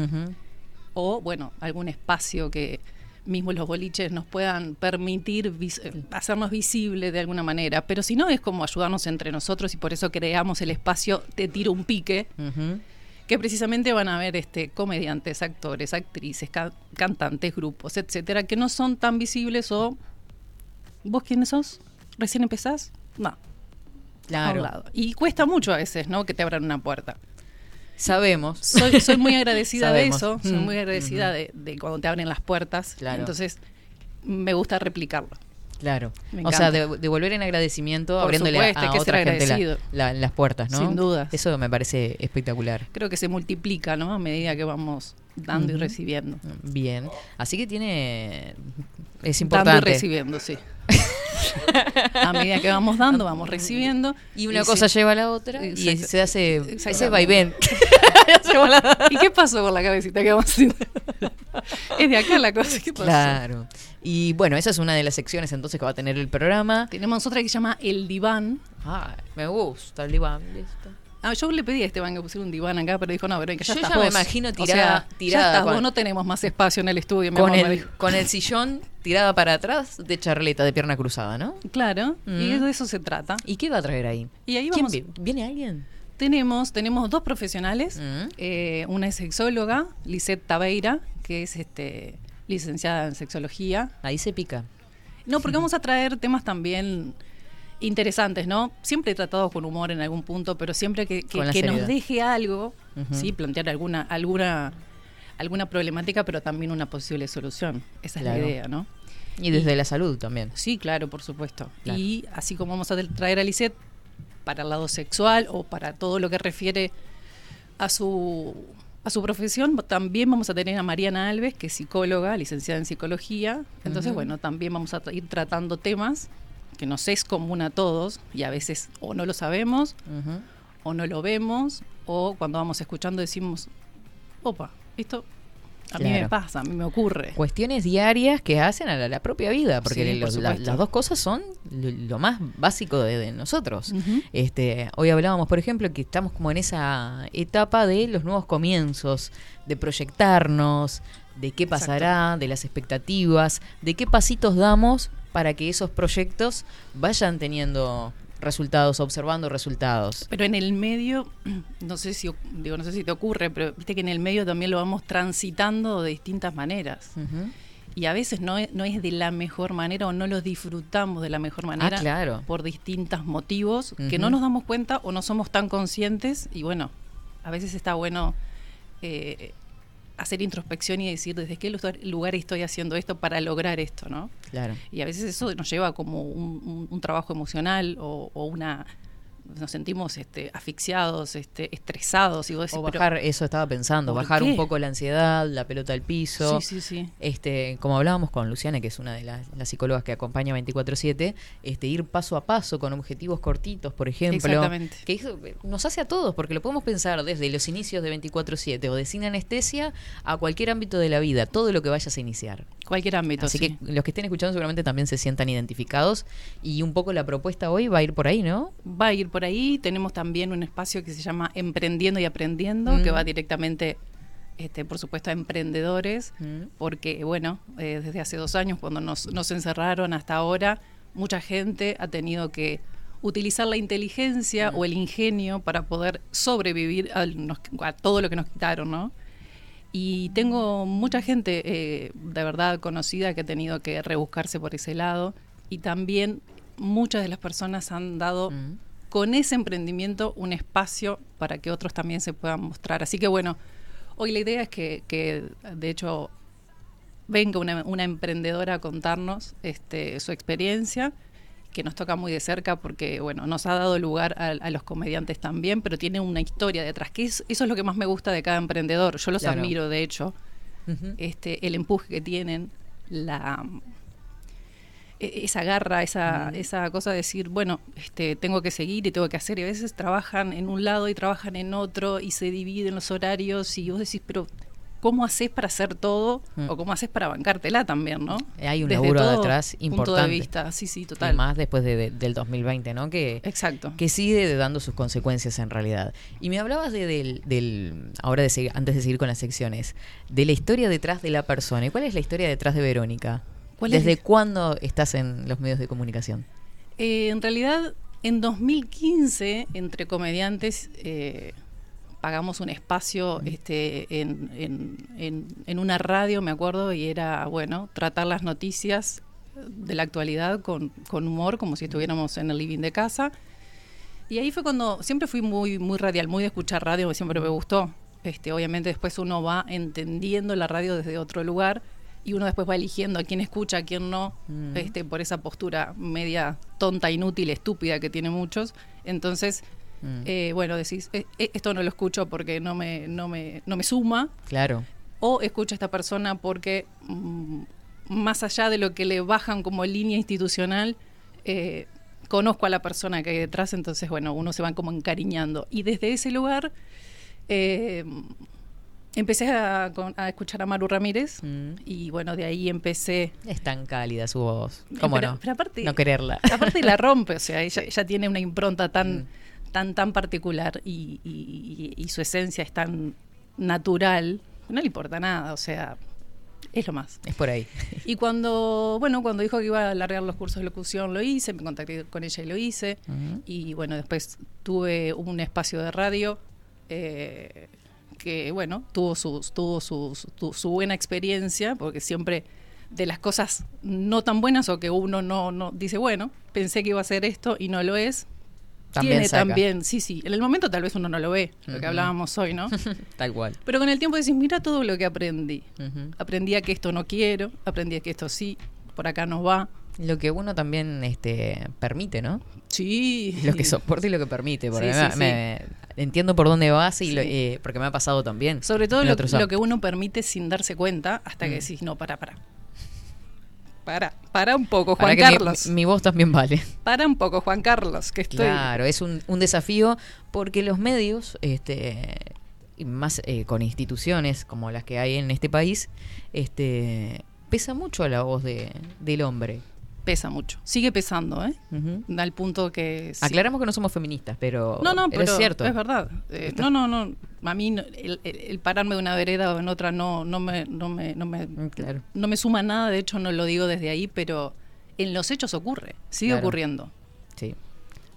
o, bueno, algún espacio que mismo los boliches nos puedan permitir vis- hacernos visible de alguna manera. Pero si no, es como ayudarnos entre nosotros y por eso creamos el espacio Te Tiro un Pique, Ujú. Que precisamente van a ver este, comediantes, actores, actrices, ca- cantantes, grupos, etcétera, que no son tan visibles o. ¿Vos quiénes sos? ¿Recién empezás? No. Claro. Y cuesta mucho a veces, ¿no? Que te abran una puerta. Sabemos. Soy, soy muy agradecida de eso, soy Mm, muy agradecida de, de cuando te abren las puertas. Claro. Entonces, me gusta replicarlo. Claro. O sea, de- devolver en agradecimiento, Por abriéndole a- supuesto, hay a, que otra gente la- la- las puertas, ¿no? Sin dudas. Eso me parece espectacular. Creo que se multiplica, ¿no? A medida que vamos dando y recibiendo. Bien. Así que tiene. Es Dando y importante. recibiendo, sí. a medida que vamos dando, vamos recibiendo. Y una cosa lleva a la otra y se hace ese vaivén. ¿Y qué pasó con la cabecita que vamos haciendo? es de acá la cosa. ¿Qué pasó? Claro. Y bueno, esa es una de las secciones entonces que va a tener el programa. Tenemos otra que se llama El Diván. Ah, me gusta el diván. listo. Ah, yo le pedí a Esteban que pusiera un diván acá, pero dijo, no, pero que ya Yo estás ya me imagino O tirada- sea, tirada Ya estás con- vos, no tenemos más espacio en el estudio. mi Con amor, el, con el sillón tirada para atrás de charleta de pierna cruzada, ¿no? Claro, y Mm. de eso se trata. ¿Y qué va a traer ahí? Y ahí ¿Quién vamos. vi- ¿Viene alguien? Tenemos, tenemos dos profesionales. Mm. Eh, una es sexóloga, Lisette Tabeira, que es este, licenciada en sexología. Ahí se pica. No, porque vamos a traer temas también interesantes, ¿no? Siempre tratados con humor en algún punto, pero siempre que, que- nos deje algo, sí, plantear alguna, alguna, alguna problemática, pero también una posible solución. Esa es la idea, ¿no? Y desde la salud también. Sí, claro, por supuesto. Claro. Y así como vamos a traer a Lisette para el lado sexual o para todo lo que refiere a su a su profesión, también vamos a tener a Mariana Alves, que es psicóloga, licenciada en psicología. Entonces, bueno, también vamos a ir tratando temas que nos es común a todos y a veces o no lo sabemos o no lo vemos o cuando vamos escuchando decimos, opa, esto a mí me Claro. pasa, a mí me ocurre. Cuestiones diarias que hacen a la, la propia vida, porque Sí, por los- la- supuesto. las dos cosas son lo, lo más básico de, de nosotros. Este, hoy hablábamos, por ejemplo, que estamos como en esa etapa de los nuevos comienzos, de proyectarnos, de qué pasará, de las expectativas, de qué pasitos damos para que esos proyectos vayan teniendo resultados, observando resultados. Pero en el medio, no sé si digo, no sé si te ocurre, pero viste que en el medio también lo vamos transitando de distintas maneras. Y a veces no es, no es de la mejor manera o no lo disfrutamos de la mejor manera Ah, claro. por distintos motivos que no nos damos cuenta o no somos tan conscientes. Y bueno, a veces está bueno eh, hacer introspección y decir desde qué lugar, estoy haciendo esto para lograr esto, ¿no? Claro. Y a veces eso nos lleva como un, un- un trabajo emocional o, o una nos sentimos este, asfixiados, este, estresados y vos decís, O pero- bajar, eso estaba pensando, ¿por bajar qué? un poco la ansiedad, la pelota al piso. Sí, sí, sí. Este, como hablábamos con Luciana, que es una de las, las psicólogas que acompaña 24/7, este, ir paso a paso con objetivos cortitos, por ejemplo. Exactamente. Que eso eh, nos hace a todos, porque lo podemos pensar desde los inicios de 24/7 o de sin anestesia a cualquier ámbito de la vida, todo lo que vayas a iniciar. Cualquier ámbito, Así sí. que los que estén escuchando seguramente también se sientan identificados y un poco la propuesta hoy va a ir por ahí, ¿no? Va a ir por ahí. Tenemos también un espacio que se llama Emprendiendo y Aprendiendo, Mm. que va directamente, este, por supuesto, a emprendedores, Mm. porque, bueno, eh, desde hace dos años, cuando nos, nos encerraron hasta ahora, mucha gente ha tenido que utilizar la inteligencia Mm. o el ingenio para poder sobrevivir nos- a todo lo que nos quitaron, ¿no? Y tengo mucha gente eh, de verdad conocida que ha tenido que rebuscarse por ese lado y también muchas de las personas han dado con ese emprendimiento un espacio para que otros también se puedan mostrar. Así que bueno, hoy la idea es que, que, de hecho venga una, una emprendedora a contarnos este, su experiencia que nos toca muy de cerca porque bueno nos ha dado lugar a, a los comediantes también pero tiene una historia detrás que es, eso es lo que más me gusta de cada emprendedor yo los Claro. admiro de hecho este el empuje que tienen la esa garra, esa, esa cosa de decir, bueno, este, tengo que seguir y tengo que hacer. Y a veces trabajan en un lado y trabajan en otro y se dividen los horarios y vos decís, pero ¿cómo haces para hacer todo? Mm. O ¿cómo haces para bancártela también, no? Hay un Desde laburo todo detrás punto importante. de vista, sí, sí, Y total. más después de- de- del 2020, ¿no? Que, Exacto. que sigue dando sus consecuencias en realidad. Y me hablabas de, del, del- ahora de seguir- antes de seguir con las secciones, de la historia detrás de la persona. ¿Y cuál es la historia detrás de Verónica? ¿Cuál es ¿Desde cuándo estás en los medios de comunicación? Eh, en realidad, en 2015, entre comediantes, eh, pagamos un espacio este, en, en- en- en una radio, me acuerdo, y era, bueno, tratar las noticias de la actualidad con, con humor, como si estuviéramos en el living de casa. Y ahí fue cuando siempre fui muy, muy radial, muy de escuchar radio, siempre me gustó. Este, obviamente después uno va entendiendo la radio desde otro lugar y uno después va eligiendo a quién escucha, a quién no, Mm. este, por esa postura media tonta, inútil, estúpida que tiene muchos. Entonces, Mm. eh, bueno, decís, "Eh, eh, esto no lo escucho porque no me, no me, no me suma, Claro. o escucho a esta persona porque mm, más allá de lo que le bajan como línea institucional, eh, conozco a la persona que hay detrás, entonces bueno, uno se va como encariñando. Y desde ese lugar empecé a, a escuchar a Maru Ramírez Mm. y bueno, de ahí empecé... Es tan cálida su voz. ¿Cómo Pero- no? pero aparte- no quererla. Aparte la rompe, o sea, ella, ella tiene una impronta Mm. tan, tan, tan particular y, y- y su esencia es tan natural, no le importa nada, o sea, es lo más. Es por ahí. Y cuando, bueno, cuando dijo que iba a alargar los cursos de locución, lo hice, me contacté con ella y lo hice. Ujú. Y bueno, después tuve un espacio de radio eh, que, bueno, tuvo, sus, tuvo sus- tu- su buena experiencia, porque siempre de las cosas no tan buenas o que uno no, no dice, bueno, pensé que iba a hacer esto y no lo es. También tiene saca. también, sí, sí. En el momento tal vez uno no lo ve, lo que hablábamos hoy, ¿no? Tal cual. Pero con el tiempo decís, mira todo lo que aprendí. Aprendí a que esto no quiero, aprendí a que esto sí, por acá no va. Lo que uno también este, permite, ¿no? Sí. Lo que soporta y lo que permite. Porque Sí, me- sí, me- entiendo por dónde vas y lo- eh, porque me ha pasado también. Sobre todo lo, lo que uno permite sin darse cuenta hasta que Mm. decís, no, para, para. Para, para un poco, Juan Carlos. Mi, voz también vale. Para un poco, Juan Carlos, que estoy... Claro, es un, un desafío porque los medios, este, más eh, con instituciones como las que hay en este país, este, pesa mucho la voz de, del hombre. Pesa mucho. Sigue pesando, ¿eh? Al punto que... sí. Aclaramos que no somos feministas, pero, No, no, pero es cierto. es verdad. Eh, no, no, no. A mí no- el, el- pararme de una vereda o en otra no, no, me, no, me, no, me, Mm, claro. no me suma nada. De hecho, no lo digo desde ahí, pero en los hechos ocurre, sigue Claro. ocurriendo. Sí.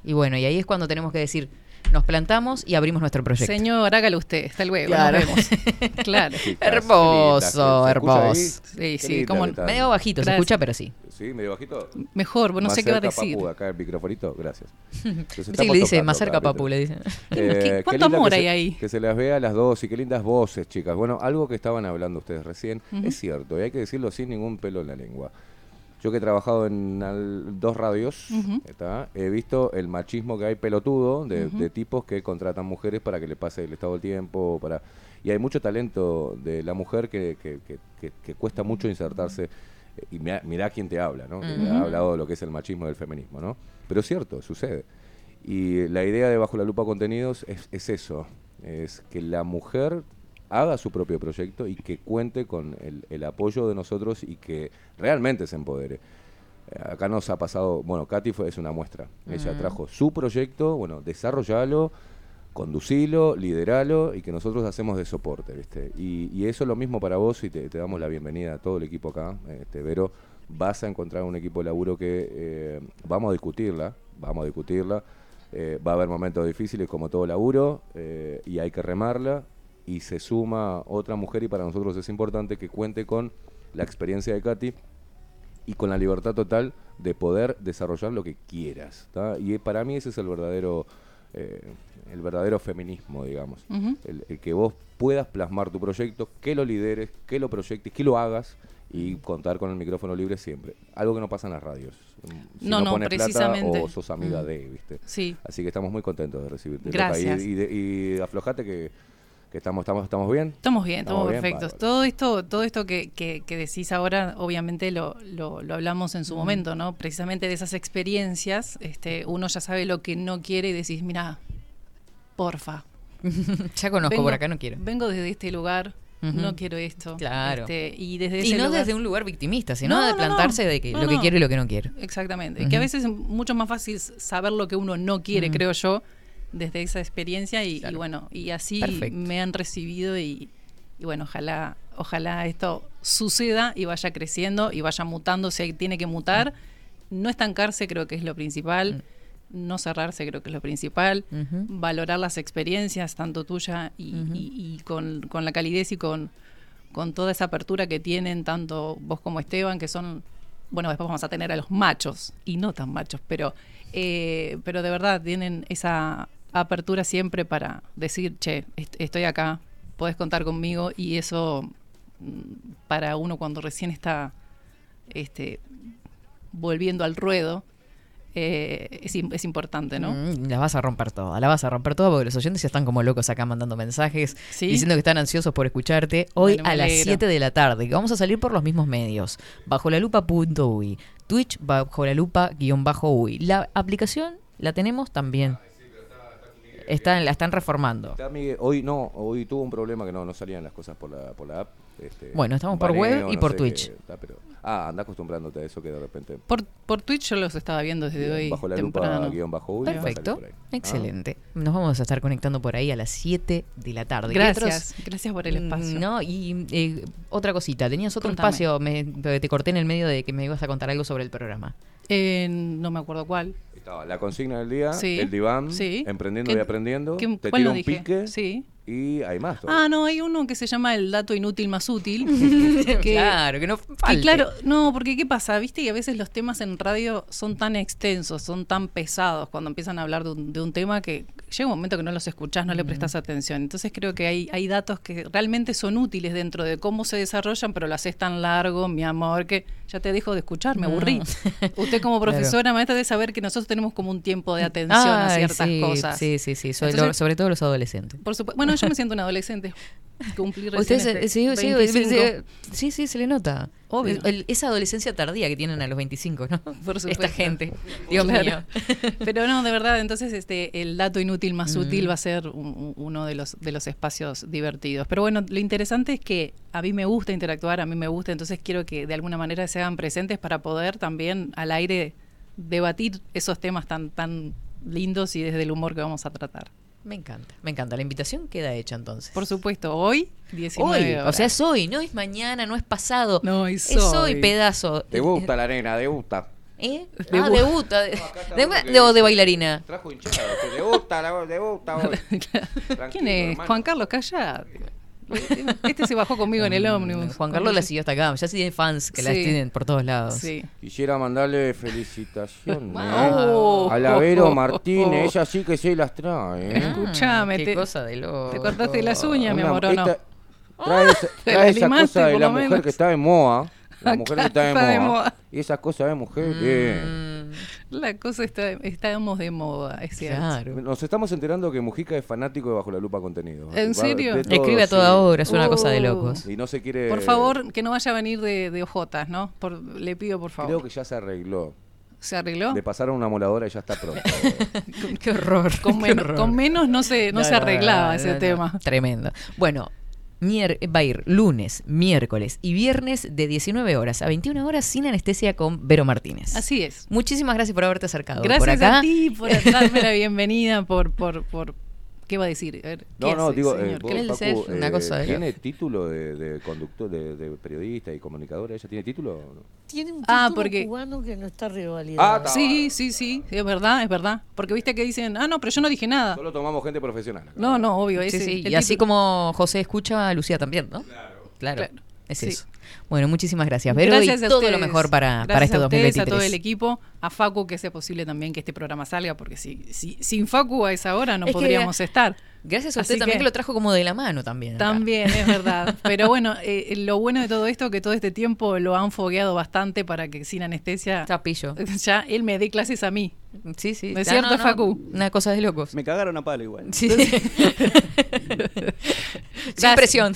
Y bueno, y ahí es cuando tenemos que decir, nos plantamos y abrimos nuestro proyecto. Señor, hágalo usted, hasta luego, Claro. nos vemos. claro. Chicas, Hermoso, hermoso. Sí, sí, linda está. Medio bajito, se escucha, pero sí. Sí, medio bajito. Mejor, no Más sé qué va a decir. Papu, acá el microfonito, gracias. Sí, le dice, tocando más cerca, papu, le dice. ¿Qué- qué cuánto amor que hay se- ahí? Que se las vea a las dos y qué lindas voces, chicas. Bueno, algo que estaban hablando ustedes recién es cierto y hay que decirlo sin ningún pelo en la lengua. Yo que he trabajado en al- dos radios, he visto el machismo que hay pelotudo de, tipos que contratan mujeres para que le pase el estado del tiempo. para Y hay mucho talento de la mujer que, que- que- que- que cuesta mucho insertarse. Eh, Y mirá, mirá quién te habla, ¿no? Ujú. ha hablado de lo que es el machismo y el feminismo, ¿no? Pero es cierto, sucede. Y la idea de Bajo la Lupa Contenidos es, es eso, es que la mujer haga su propio proyecto y que cuente con el, el apoyo de nosotros y que realmente se empodere. Eh, Acá nos ha pasado, bueno, Katy fue, es una muestra. Ella Mm. trajo su proyecto, bueno, desarrollalo, conducilo, lideralo y que nosotros hacemos de soporte, ¿viste? Y, y eso es lo mismo para vos y te, te damos la bienvenida a todo el equipo acá, este, Vero. Vas a encontrar un equipo de laburo que eh, vamos a discutirla, vamos a discutirla. eh, va a haber momentos difíciles como todo laburo eh, y hay que remarla y se suma otra mujer y para nosotros es importante que cuente con la experiencia de Katy y con la libertad total de poder desarrollar lo que quieras. ¿tá? Y para mí ese es el verdadero, eh, el verdadero feminismo, digamos. El, el que vos puedas plasmar tu proyecto, que lo lideres, que lo proyectes, que lo hagas y contar con el micrófono libre siempre. Algo que no pasa en las radios. Mm, Si No, no, pones precisamente. plata o sos amiga Mm. de, ¿viste? Sí. Así que estamos muy contentos de recibirte. Gracias. Y, y, de- y aflojate que, que estamos, estamos, estamos bien. Estamos bien, estamos, perfectos. Todo esto, todo esto que, que- que decís ahora, obviamente lo, lo, lo hablamos en su momento, ¿no? Precisamente de esas experiencias, este, uno ya sabe lo que no quiere y decís, mira, porfa. ya conozco, por acá no quiero. Vengo desde este lugar, no quiero esto. Claro. este, y desde Y ese no lugar- desde un lugar victimista, sino No, de plantarse no. de que No, lo que no. quiero y lo que no quiero. Exactamente. Que a veces es mucho más fácil saber lo que uno no quiere, creo yo, desde esa experiencia y, bueno, y así Perfecto. me han recibido y, y bueno, ojalá, ojalá esto suceda y vaya creciendo y vaya mutando si tiene que mutar. No estancarse creo que es lo principal. No cerrarse creo que es lo principal. Valorar las experiencias, tanto tuya y, Ujú. y- y con, con la calidez y con, con toda esa apertura que tienen tanto vos como Esteban, que son, bueno, después vamos a tener a los machos, y no tan machos, pero, eh, pero de verdad tienen esa apertura siempre para decir, che, est- estoy acá, podés contar conmigo, y eso mm, para uno cuando recién está este, volviendo al ruedo, eh, es, es importante, ¿no? Mm, la vas a romper toda, la vas a romper toda porque los oyentes ya están como locos acá mandando mensajes Sí. diciendo que están ansiosos por escucharte hoy Bueno, a las alegro. 7 de la tarde. que Vamos a salir por los mismos medios. Bajo la lupa.ui, Twitch bajo la lupa guion bajo UI. La aplicación la tenemos también. Están, la están reformando. Está, Miguel, hoy no, hoy tuvo un problema que no, no salían las cosas por la, por la app. este, Bueno, estamos por web y no por sé Twitch. qué, está, pero- ah, anda acostumbrándote a eso que de repente. Por, por Twitch yo los estaba viendo desde Bien, hoy bajo la temprano. lupa guion bajo salir Perfecto. Ah. excelente. Nos vamos a estar conectando por ahí a las 7 de la tarde. ¿Qué Gracias, gracias por el espacio. Mm, No, y eh, otra cosita, tenías otro Contame. espacio, me, te corté en el medio de que me ibas a contar algo sobre el programa. Eh, no me acuerdo cuál. Estaba la consigna del día, Sí, el diván, sí. emprendiendo ¿Qué- y aprendiendo. qué- te cuál tiro lo un dije? pique Sí. Y hay más. todavía. Ah, no, hay uno que se llama el dato inútil más útil. que, claro, que no que falte. claro, no, porque ¿qué pasa? Viste que a veces los temas en radio son tan extensos, son tan pesados cuando empiezan a hablar de un, de un tema que llega un momento que no los escuchás, no le prestas atención. Entonces creo que hay, hay datos que realmente son útiles dentro de cómo se desarrollan, pero lo haces tan largo, mi amor, que ya te dejo de escuchar, me No. aburrí. Usted como Claro. profesora, maestra, debe saber que nosotros tenemos como un tiempo de atención a ciertas sí, cosas. Sí, sí, sí, sobre todo los adolescentes. Por supuesto. Bueno, yo me siento un adolescente. Cumplí recién Ustedes, este eh, sí, sí, 25. sí, sí, sí, se le nota. Obvio. El- esa adolescencia tardía que tienen a los 25, ¿no? Por supuesto. Esta gente. Dios Claro. mío. Pero no, de verdad, entonces este el dato inútil más Mm. útil va a ser un- uno de los, de los espacios divertidos. Pero bueno, lo interesante es que a mí me gusta interactuar, a mí me gusta, entonces quiero que de alguna manera se hagan presentes para poder también al aire debatir esos temas tan, tan lindos y desde el humor que vamos a tratar. Me encanta, me encanta. La invitación queda hecha entonces. Por supuesto, hoy, 19 Hoy, o sea, es hoy, no es mañana, no es pasado. No, es es hoy. hoy, pedazo. Te gusta la arena, te gusta. ¿Eh? Debu- Ah, debuta. De, de- que de- o de dice, bailarina. Trajo hinchada, que debuta, la- debuta hoy. ¿Quién es? hermano. Juan Carlos, callate. Este se bajó conmigo en el ómnibus. Mm, Juan Carlos la siguió hasta acá. Ya tiene fans que la Sí. tienen por todos lados. Sí. Quisiera mandarle felicitaciones Oh. a la Vero Martínez, ella sí que se las trae. ¿eh? Escuchame, Ah, qué te, cosa de loco. te cortaste las uñas, mi amor, ¿o no? esta- trae esa, ¿te trae la esa limaste, cosa de la mujer menos? que está de moda. La Ah, mujer que está de moda. Y esa cosa de mujer, bien. La cosa está, estamos de moda, es cierto. Claro. Nos estamos enterando que Mujica es fanático de Bajo la Lupa Contenido. ¿En Va- serio? todo, Escribe a toda sí. hora, es una cosa de locos. Y no se quiere. Por favor, que no vaya a venir de, de ojotas, ¿no? Por- le pido, por favor. Creo que ya se arregló. ¿Se arregló? Le pasaron una moladora y ya está pronto. Qué horror. Con, qué men- horror. con menos no se, no se arreglaba no, ese no, no. tema. Tremendo. Bueno, va a ir lunes, miércoles y viernes de 19 horas a 21 horas sin anestesia con Vero Martínez. Así es. Muchísimas gracias por haberte acercado. por Gracias acá. a ti por darme la bienvenida, por, por, por... ¿Qué va a decir? A ver, ¿qué No, no, hace, digo, señor? eh, vos, ¿Qué- Él Facu, es una eh, cosa de- ¿tiene título de, de conductor, de, de periodista y comunicadora? ¿Ella tiene título? o no? Tiene un Ah, título porque- cubano que no está revalidado. Ah, está. Sí, sí, sí, es verdad, es verdad. Porque viste que dicen, ah, no, pero yo no dije nada. Solo tomamos gente profesional. acá. No, no, obvio. Sí, ese- sí, el Y así como José escucha, Lucía también, ¿no? Claro. Claro. Claro. Es Sí. eso. Bueno, muchísimas gracias, Vero. Gracias y a todo ustedes. lo mejor para, Gracias para este a ustedes, 2023. a todo el equipo, a Facu que sea posible también que este programa salga, porque si, si sin Facu a esa hora no Es que- podríamos estar. Gracias a Así usted también que- que lo trajo como de la mano también. acá. También, es verdad. Pero bueno, eh, lo bueno de todo esto que todo este tiempo lo han fogueado bastante para que sin anestesia Tapillo. ya él me dé clases a mí. Sí, sí. ¿No es cierto, no, no, Facu? Una cosa de locos. Me cagaron a palo igual. Sí. Sin presión.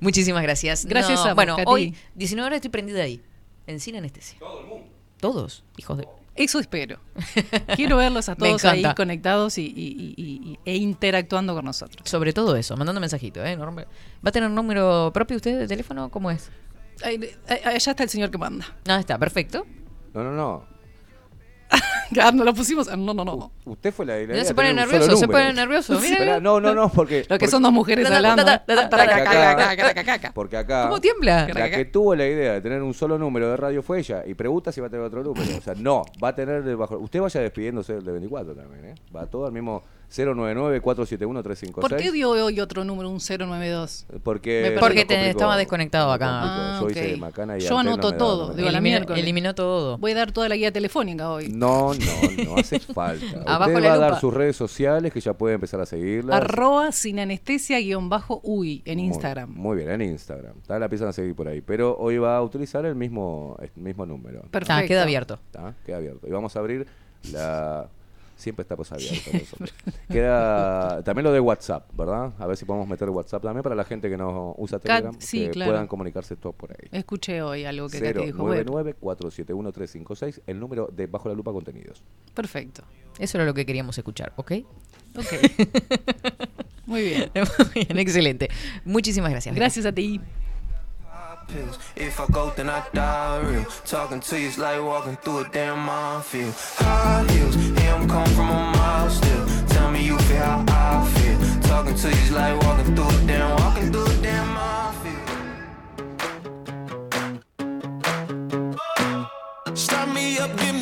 Muchísimas gracias. Gracias No, a vos, Bueno, Katy. hoy, 19 horas estoy prendida ahí. En sin anestesia. Todo el mundo. Todos, hijos de. Eso espero. Quiero verlos a todos ahí conectados y, y- y- y- e interactuando con nosotros. Sobre todo eso, mandando mensajito, ¿eh? ¿Va a tener número propio usted de teléfono? ¿Cómo es? Allá está el señor que manda. Ah, está, perfecto. No, no, no. Ah, no lo pusimos. ah, No, no, no. Usted fue la de la se de pone nervioso, se pone nervioso. Mira, Esperá, mira. no, no, no, porque. Lo que porque- son dos mujeres hablando. Porque acá, ¿Cómo tiembla? la que tuvo la idea de tener un solo número de radio fue ella y pregunta si va a tener otro número. O sea, no, va a tener el bajo. Usted vaya despidiéndose del de 24 también, ¿eh? Va todo al mismo 099-471-356. ¿Por qué dio hoy otro número, un 092? Porque. Porque te estaba desconectado acá. Ah, Yo ok. hice de macana y Yo Antel no anoto todo, digo, la Eliminó, miércoles. eliminó todo. Voy a dar toda la guía telefónica hoy. No, no, no hace falta. Abajo Usted la va a dar sus redes sociales que ya puede empezar a seguirlas. Arroba sin anestesia guion bajo uy en Muy- Instagram. Muy, bien, en Instagram. ¿tá? La empiezan a seguir por ahí. Pero hoy va a utilizar el mismo, el mismo número. Perfecto. Ah, queda abierto. ¿tá? Queda abierto. Y vamos a abrir la. Siempre está pues abierto. nosotros. Queda también lo de WhatsApp, ¿verdad? A ver si podemos meter WhatsApp también para la gente que no usa Telegram. sí, que claro. puedan comunicarse todos por ahí. Escuché hoy algo que Katy dijo. Bueno, 099-471-356, el número de Bajo la Lupa Contenidos. perfecto. Eso era lo que queríamos escuchar, ¿ok? Ok. Muy bien. Muy bien, excelente. Muchísimas gracias. Gracias a ti. Pills. If I go, then I die real. Talking to you is like walking through a damn minefield. High heels, here I'm come from a mile still. Tell me you feel how I feel. Talking to you is like walking through a damn, walking through a damn minefield. Stop me up, get me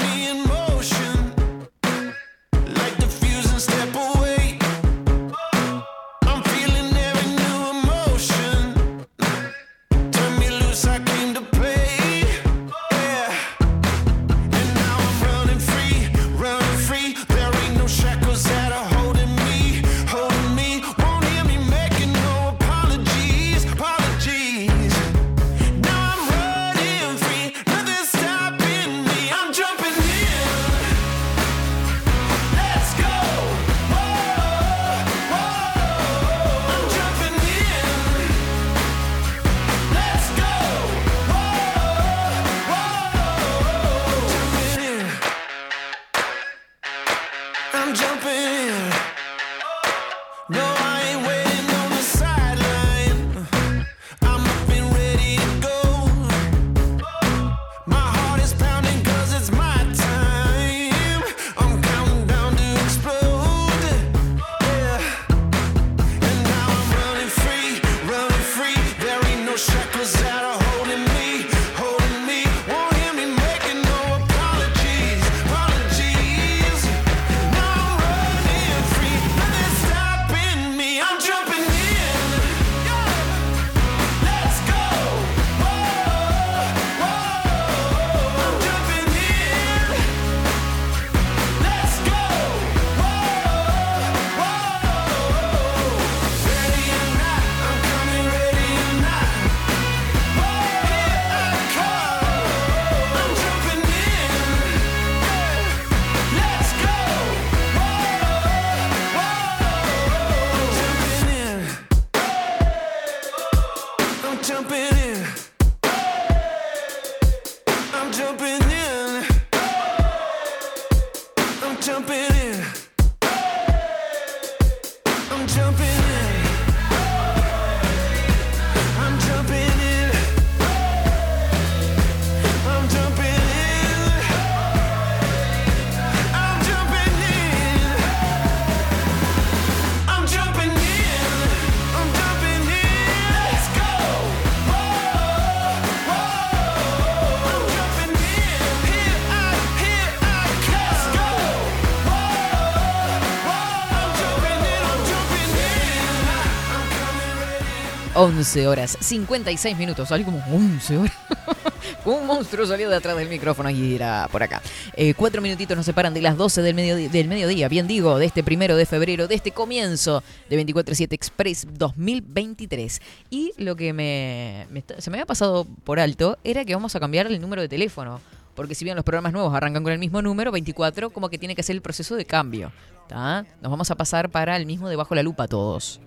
11 horas 56 minutos. Salí como 11 horas. Un monstruo salió de atrás del micrófono y era por acá. Eh, cuatro minutitos nos separan de las 12 del mediodía, del mediodía, bien digo, de este primero de febrero, de este comienzo de 24-7 Express 2023. Y lo que me, se me había pasado por alto era que vamos a cambiar el número de teléfono. Porque si bien los programas nuevos arrancan con el mismo número, 24, como que tiene que ser el proceso de cambio. ¿tá? Nos vamos a pasar para el mismo debajo la lupa todos.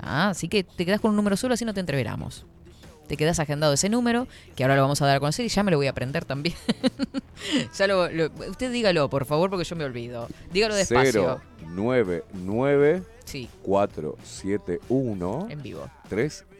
¿Tá? Así que te quedas con un número solo, así no te entreveramos te quedas agendado ese número, que ahora lo vamos a dar a conocer y ya me lo voy a aprender también. ya lo, lo- usted dígalo, por favor, porque yo me olvido. Dígalo despacio. 099 Sí. 471 En vivo.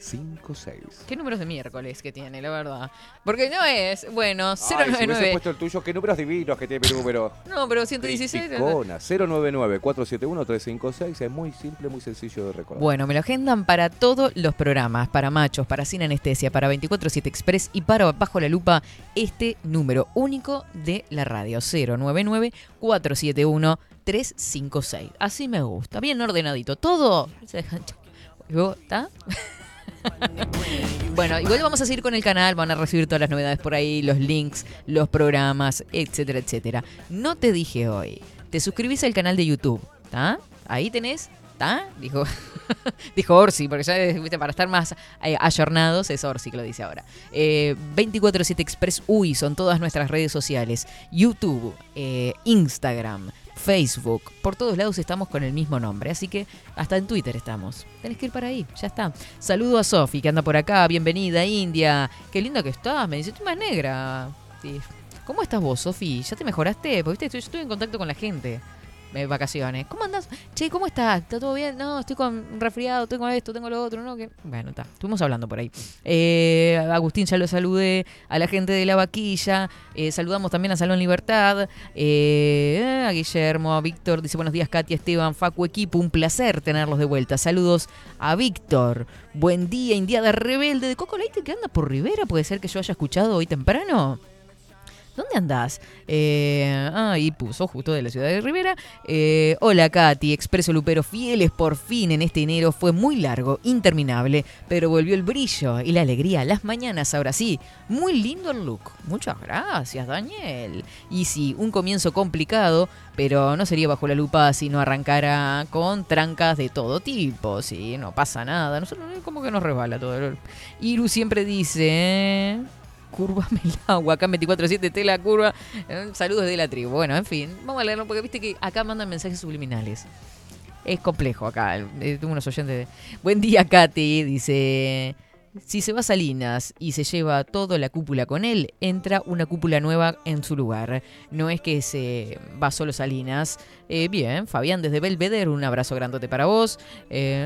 356. ¿Qué números de miércoles que tiene, la verdad? Porque no es, bueno, Ay, si hubiese 099. puesto el tuyo, qué números divinos que tiene mi número. no, pero 116. Criticona, 099-471-356. Es muy simple, muy sencillo de recordar. Bueno, me lo agendan para todos los programas, para machos, para sin anestesia, para 24-7 Express y para Bajo la Lupa, este número único de la radio, 099-471-356. Así me gusta, bien ordenadito, todo. ¿Está? Bueno, igual vamos a seguir con el canal, van a recibir todas las novedades por ahí, los links, los programas, etcétera, etcétera. No te dije hoy, te suscribís al canal de YouTube, ¿está? Ahí tenés, ¿está? Dijo, dijo Orsi, porque ya viste, para estar más eh, ayornados es Orsi que lo dice ahora. Eh, 24-7 Express UI son todas nuestras redes sociales, YouTube, eh, Instagram. Facebook, por todos lados estamos con el mismo nombre, así que hasta en Twitter estamos. Tenés que ir para ahí, ya está. Saludo a Sofi, que anda por acá, bienvenida India. Qué linda que estás, me dice, estoy más negra. ¿Cómo estás vos, Sofi? ¿Ya te mejoraste? Porque viste, estoy, estoy en contacto con la gente. De vacaciones. ¿Cómo andás? Che, ¿cómo estás? ¿Está todo bien? No, estoy con resfriado, tengo esto, tengo lo otro, ¿no? Que... Bueno, está. Estuvimos hablando por ahí. Eh, Agustín ya lo saludé, a la gente de la vaquilla, eh, saludamos también a Salón Libertad, eh, a Guillermo, a Víctor, dice buenos días Katia, Esteban, Facu, equipo, un placer tenerlos de vuelta. Saludos a Víctor. Buen día, Indiada Rebelde de Coco Leite que anda por Rivera, puede ser que yo haya escuchado hoy temprano. ¿Dónde andás? Eh, ah, y puso justo de la ciudad de Rivera. Eh, hola Katy, Expreso Lupero, fieles por fin en este enero. Fue muy largo, interminable, pero volvió el brillo y la alegría. Las mañanas, ahora sí. Muy lindo el look. Muchas gracias, Daniel. Y sí, un comienzo complicado, pero no sería bajo la lupa si no arrancara con trancas de todo tipo. Sí, no pasa nada. Eh, como que nos resbala todo. Iru siempre dice... ¿eh? Curvame el agua, acá en 24-7 te la curva. Eh, Saludos de la tribu. Bueno, en fin, vamos a leerlo porque viste que acá mandan mensajes subliminales. Es complejo acá. eh, Tengo unos oyentes. de- Buen día, Katy. Dice. Si se va Salinas y se lleva toda la cúpula con él, entra una cúpula nueva en su lugar. No es que se va solo Salinas. Eh, bien, Fabián desde Belvedere, un abrazo grandote para vos. Eh.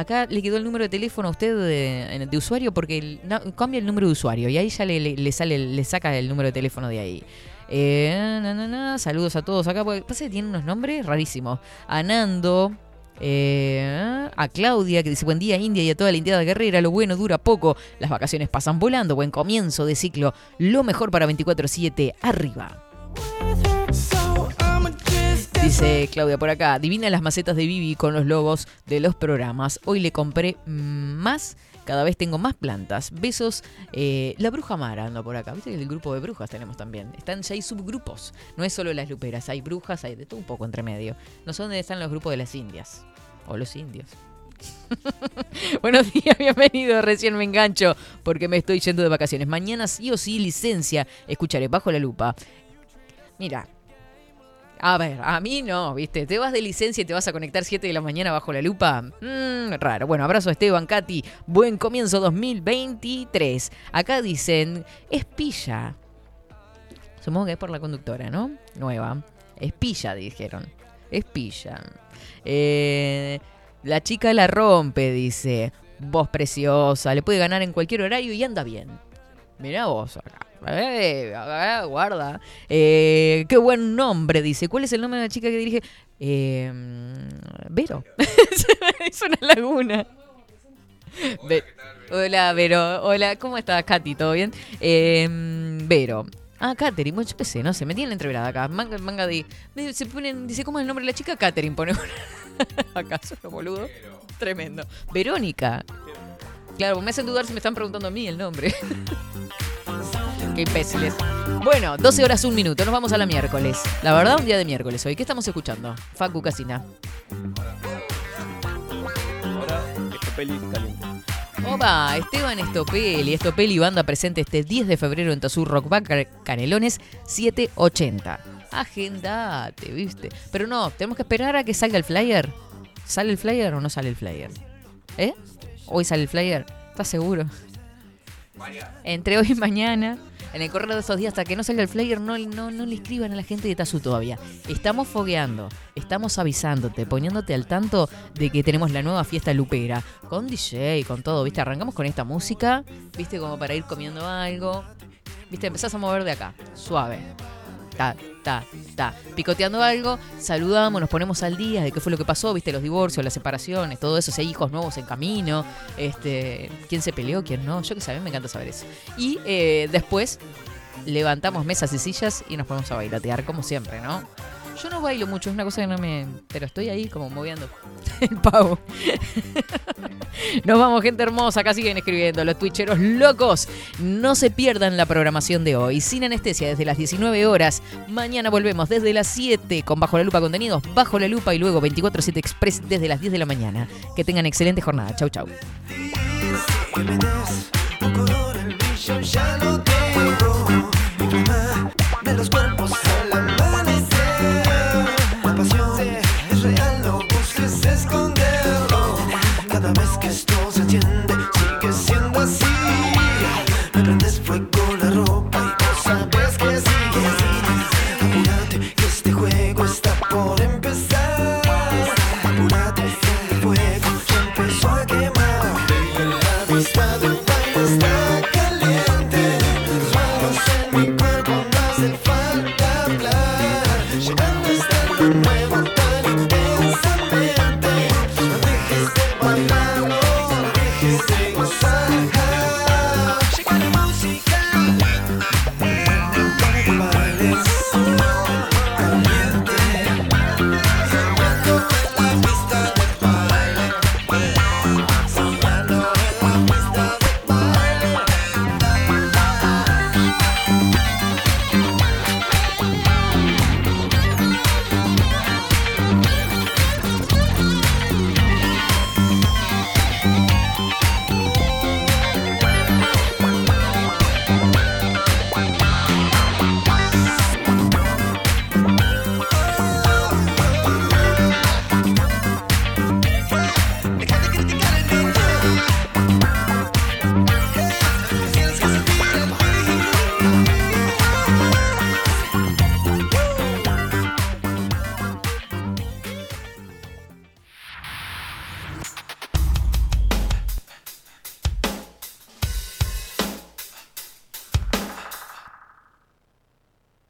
Acá le quedó el número de teléfono a usted de, usuario porque cambia el número de usuario y ahí ya le, le- le sale, le saca el número de teléfono de ahí. Eh, saludos a todos acá, porque pasa unos nombres rarísimos. A Nando, eh, a Claudia, que dice buen día India y a toda la Indiada Guerrera, lo bueno dura poco, las vacaciones pasan volando, buen comienzo de ciclo, lo mejor para 24-7, arriba. Dice Claudia por acá, divina las macetas de Vivi con los logos de los programas. Hoy le compré más, cada vez tengo más plantas. Besos, eh, la bruja Mara anda por acá. Viste que el grupo de brujas tenemos también. Están, ya hay subgrupos, no es solo las luperas, hay brujas, hay de todo un poco entre medio. No sé dónde están los grupos de las indias, o los indios. Buenos días, bienvenido. Recién me engancho porque me estoy yendo de vacaciones. Mañana sí o sí licencia. Escucharé bajo la lupa. Mira, a ver, a mí no, ¿viste? Te vas de licencia y te vas a conectar 7 de la mañana bajo la lupa. Mmm, raro. Bueno, abrazo a Esteban, Katy. Buen comienzo 2023. Acá dicen, es pilla. Supongo que es por la conductora, ¿no? Nueva. Es pilla, dijeron. Es pilla. Eh, la chica la rompe, dice. Voz preciosa, le puede ganar en cualquier horario y anda bien. Mirá vos acá. Eh, acá, guarda. Eh, qué buen nombre, dice. ¿Cuál es el nombre de la chica que dirige? Eh, Vero. es una laguna. Hola, Vero. Hola, ¿cómo estás, Katy? ¿Todo bien? Eh, Vero. Ah, Katherine, bueno, yo qué sé, no sé, me tienen entreverada acá. Manga, manga de. dice, ¿cómo es el nombre de la chica? Katherine pone. ¿Acaso no, boludo? Tremendo. Verónica. Claro, me hacen dudar si me están preguntando a mí el nombre. Qué imbéciles. Bueno, 12 horas, un minuto. Nos vamos a la miércoles. La verdad, un día de miércoles hoy. ¿Qué estamos escuchando? Facu Casina. Ahora, Estopeli caliente. Opa, Esteban Estopeli. Estopeli banda presente este 10 de febrero en Tazur Rock Bar Canelones 780. Agendate, ¿viste? Pero no, tenemos que esperar a que salga el flyer. ¿Sale el flyer o no sale el flyer? ¿Eh? ¿Hoy sale el flyer? ¿Estás seguro? Entre hoy y mañana, en el correo de esos días, hasta que no salga el flyer, no, no, no le escriban a la gente de Tazú todavía. Estamos fogueando, estamos avisándote, poniéndote al tanto de que tenemos la nueva fiesta lupera. Con DJ, con todo, ¿viste? Arrancamos con esta música, ¿viste? Como para ir comiendo algo. ¿Viste? Empezás a mover de acá, suave. Ta, ta, ta. Picoteando algo, saludamos, nos ponemos al día de qué fue lo que pasó, viste, los divorcios, las separaciones, todo eso, si hay hijos nuevos en camino, este, quién se peleó, quién no, yo qué sé, me encanta saber eso. Y eh, después levantamos mesas y sillas y nos ponemos a bailatear, como siempre, ¿no? Yo no bailo mucho, es una cosa que no me... Pero estoy ahí como moviendo el pavo. Nos vamos, gente hermosa. Acá siguen escribiendo los twitcheros locos. No se pierdan la programación de hoy. Sin anestesia desde las 19 horas. Mañana volvemos desde las 7 con Bajo la Lupa contenidos. Bajo la Lupa y luego 24-7 Express desde las 10 de la mañana. Que tengan excelente jornada. Chau, chau. que me des